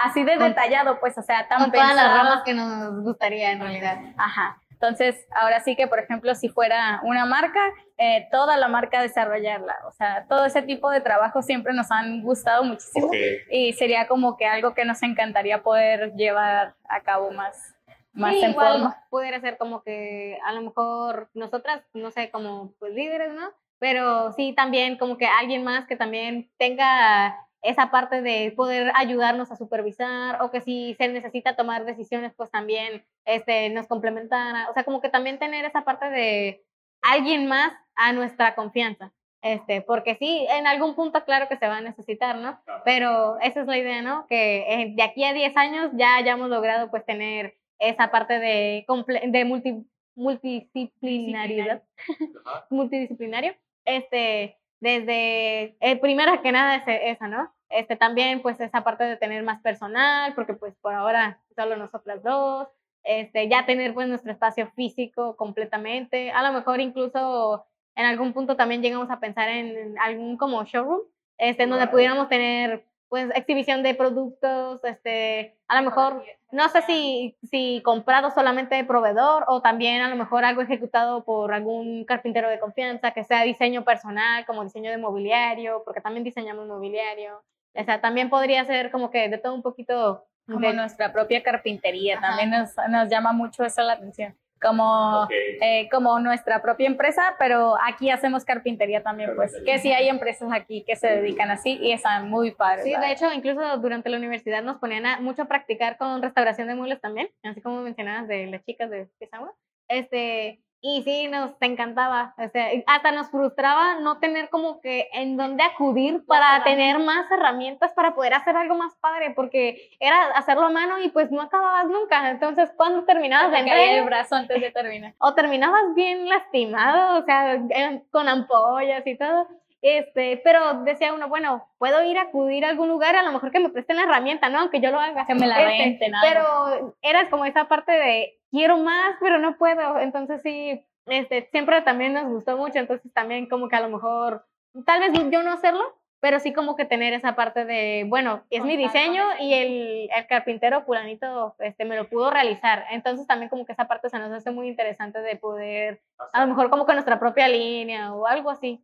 así de detallado, pues, o sea, tan Con todas las pensado. ramas que nos gustaría en realidad. Ajá. Entonces, ahora sí que, por ejemplo, si fuera una marca, eh, toda la marca desarrollarla. O sea, todo ese tipo de trabajos siempre nos han gustado muchísimo Ok. y sería como que algo que nos encantaría poder llevar a cabo más, más Sí, en igual forma. pudiera ser como que a lo mejor nosotras, no sé, como pues líderes, ¿no? Pero sí también como que alguien más que también tenga esa parte de poder ayudarnos a supervisar o que si se necesita tomar decisiones, pues también este, nos complementara. O sea, como que también tener esa parte de alguien más a nuestra confianza. Este, porque sí, en algún punto claro que se va a necesitar, ¿no? Pero esa es la idea, ¿no? Que eh, de aquí a 10 años ya hayamos logrado pues tener esa parte de, de multi, multidisciplinariedad, multidisciplinario, este, desde, eh, primero que nada es esa, ¿no? Este, también pues esa parte de tener más personal, porque pues por ahora solo nosotras dos, este, ya tener pues nuestro espacio físico completamente, a lo mejor incluso en algún punto también llegamos a pensar en, algún como showroom, este, en donde pudiéramos tener pues exhibición de productos, este, a lo mejor, no sé si, si comprado solamente de proveedor o también a lo mejor algo ejecutado por algún carpintero de confianza, que sea diseño personal, como diseño de mobiliario, porque también diseñamos mobiliario. O sea, también podría ser como que de todo un poquito Como de- nuestra propia carpintería, Ajá. también nos, nos llama mucho eso la atención. Como, Ok. eh, como nuestra propia empresa, pero aquí hacemos carpintería también, pues, que sí hay empresas aquí que se dedican así y están muy padres. Sí, la de hecho, incluso durante la universidad nos ponían a, mucho a practicar con restauración de muebles también, así como mencionabas de las chicas de Pisagua. Este, y sí, nos encantaba. O sea, hasta nos frustraba no tener como que en dónde acudir para tener más herramientas para poder hacer algo más padre, porque era hacerlo a mano y pues no acababas nunca. Entonces, ¿cuándo terminabas de el brazo antes de terminar. o terminabas bien lastimado, o sea, eh, con ampollas y todo. Este, pero decía uno, bueno, puedo ir a acudir a algún lugar, a lo mejor que me presten la herramienta, ¿no? Aunque yo lo haga. Que me la Este, renten, algo. Pero eras como esa parte de quiero más, pero no puedo. Entonces sí, este, siempre también nos gustó mucho. Entonces también como que a lo mejor, tal vez yo no hacerlo, pero sí como que tener esa parte de, bueno, es mi Contar diseño y el, el carpintero fulanito este, me lo pudo realizar. Entonces también como que esa parte se nos hace muy interesante de poder, a lo mejor como con nuestra propia línea o algo así.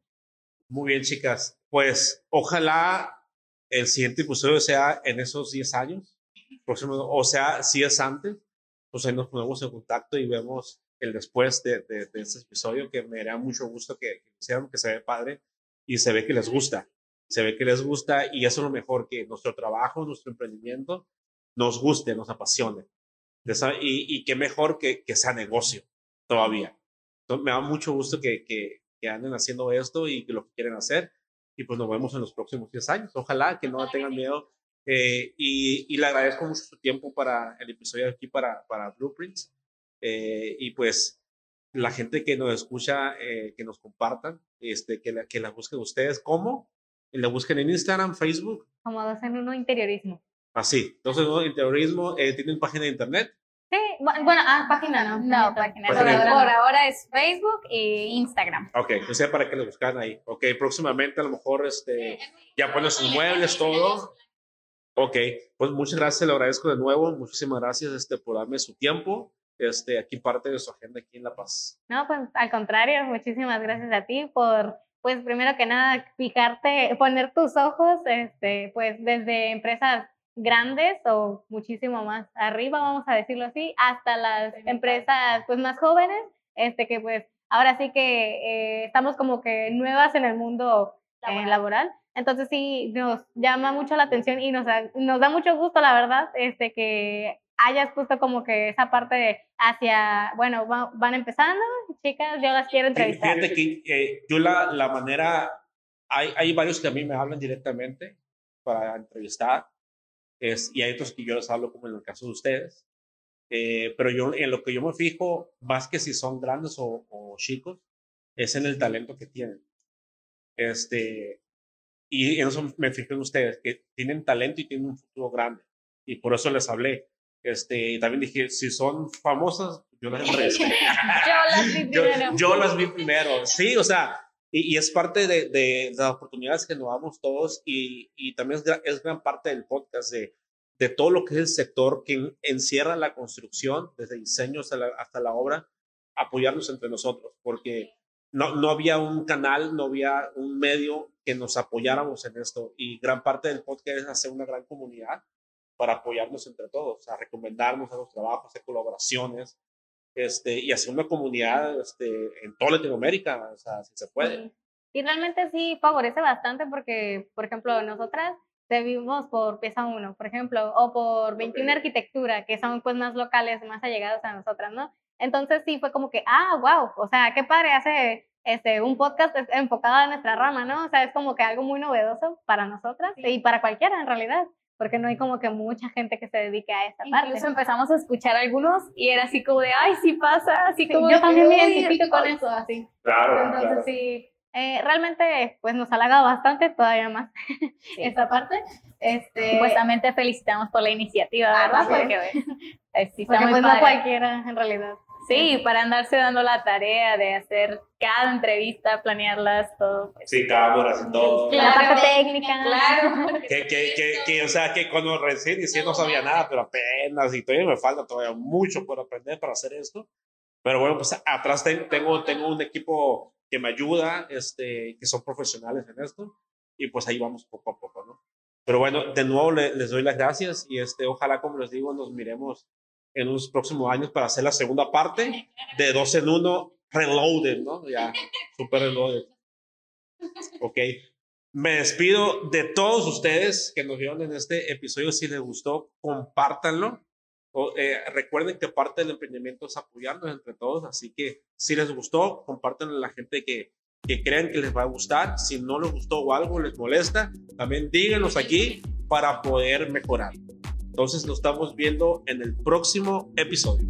Muy bien, chicas. Pues ojalá el siguiente episodio sea en esos 10 años, próximo, o sea, si es antes, pues ahí nos ponemos en contacto y vemos el después de, de, de este episodio, que me daría mucho gusto que, hicieran, que se ve padre y se ve que les gusta. Se ve que les gusta y eso es lo mejor, que nuestro trabajo, nuestro emprendimiento nos guste, nos apasione. Y, y qué mejor que, que sea negocio todavía. Entonces, me da mucho gusto que, que, que anden haciendo esto y que lo que quieren hacer. Y pues nos vemos en los próximos 10 años. Ojalá que no tengan miedo. Eh, y, y le agradezco mucho su tiempo para el episodio aquí para, para Blueprints. Eh, y pues la gente que nos escucha, eh, que nos compartan, este, que, la, que la busquen ustedes. ¿Cómo? La busquen en Instagram, Facebook. Como dos en uno interiorismo. Así. Entonces, ¿no? interiorismo, eh, tienen página de internet. Sí, bueno, ah, página no. No, página. Pues Por bien. ahora, por ahora es Facebook e Instagram. Ok, o sea, para que lo buscan ahí. Ok, próximamente a lo mejor este, ya ponen sus muebles, todo. Ok, pues muchas gracias, le agradezco de nuevo. Muchísimas gracias este, por darme su tiempo. Este, aquí parte de su agenda aquí en La Paz. No, pues al contrario, muchísimas gracias a ti por, pues primero que nada, fijarte, poner tus ojos, este, pues desde empresas grandes o muchísimo más arriba, vamos a decirlo así, hasta las empresas pues más jóvenes, este que pues ahora sí que eh, estamos como que nuevas en el mundo eh, laboral. Entonces sí, nos llama mucho la atención y nos da, nos da mucho gusto, la verdad, este, que hayas puesto como que esa parte de hacia, bueno, va- van empezando, chicas, yo las quiero entrevistar. Fíjate que eh, yo la, la manera, hay, hay varios que a mí me hablan directamente para entrevistar, es, y hay otros que yo les hablo como en el caso de ustedes, Eh, pero yo en lo que yo me fijo, más que si son grandes o, o chicos, es en el talento que tienen. Este, y en eso me fijo en ustedes, que tienen talento y tienen un futuro grande. Y por eso les hablé. Este, y también dije, si son famosas, yo las entrevisté. Yo las vi yo, primero. yo las vi primero. Sí, o sea, Y, es parte de, de, las oportunidades que nos damos todos y, y también es, es, gran parte del podcast de, de todo lo que es el sector que encierra la construcción, desde diseño hasta la, hasta la obra, apoyarnos entre nosotros, porque no, no había un canal, no había un medio que nos apoyáramos en esto. Y gran parte del podcast es hacer una gran comunidad para apoyarnos entre todos, a recomendarnos a los trabajos, hacer colaboraciones, este, y hacer una comunidad este, en toda Latinoamérica, o sea, si se puede. Y realmente sí favorece bastante porque, por ejemplo, nosotras vivimos por pieza 1, por ejemplo, o por 21 arquitectura, que son pues más locales, más allegados a nosotras, ¿no? Entonces sí fue como que, ah, wow, o sea, qué padre hace este, un podcast enfocado en nuestra rama, ¿no? O sea, es como que algo muy novedoso para nosotras y para cualquiera en realidad porque no hay como que mucha gente que se dedique a esa parte. Incluso empezamos a escuchar algunos y era así como de, ay, sí pasa, así como... Yo también me identifico con eso, así. Claro, Entonces sí, eh, realmente pues nos halaga bastante todavía más esta parte. Este, Supuestamente felicitamos por la iniciativa, ah, ¿verdad? porque, sí, porque pues no cualquiera en realidad. Sí, para andarse dando la tarea de hacer cada entrevista, planearlas, todo. Pues. Sí, cámaras y todo. la parte técnica. Claro. Que, que, que, que, o sea, que cuando recién inicié no sabía nada, pero apenas, y todavía me falta todavía mucho por aprender para hacer esto. Pero bueno, pues atrás tengo, tengo un equipo que me ayuda, este, que son profesionales en esto, y pues ahí vamos poco a poco, ¿no? Pero bueno, de nuevo les doy las gracias y este, ojalá, como les digo, nos miremos en unos próximos años para hacer la segunda parte de dos en uno reloaded, ¿no? Ya, super reloaded. Ok. Me despido de todos ustedes que nos vieron en este episodio. Si les gustó, compártanlo. Eh, recuerden que parte del emprendimiento es apoyarnos entre todos. Así que si les gustó, compártanlo a la gente que, que crean que les va a gustar. Si no les gustó o algo les molesta, también díganos aquí para poder mejorar. Entonces nos estamos viendo en el próximo episodio.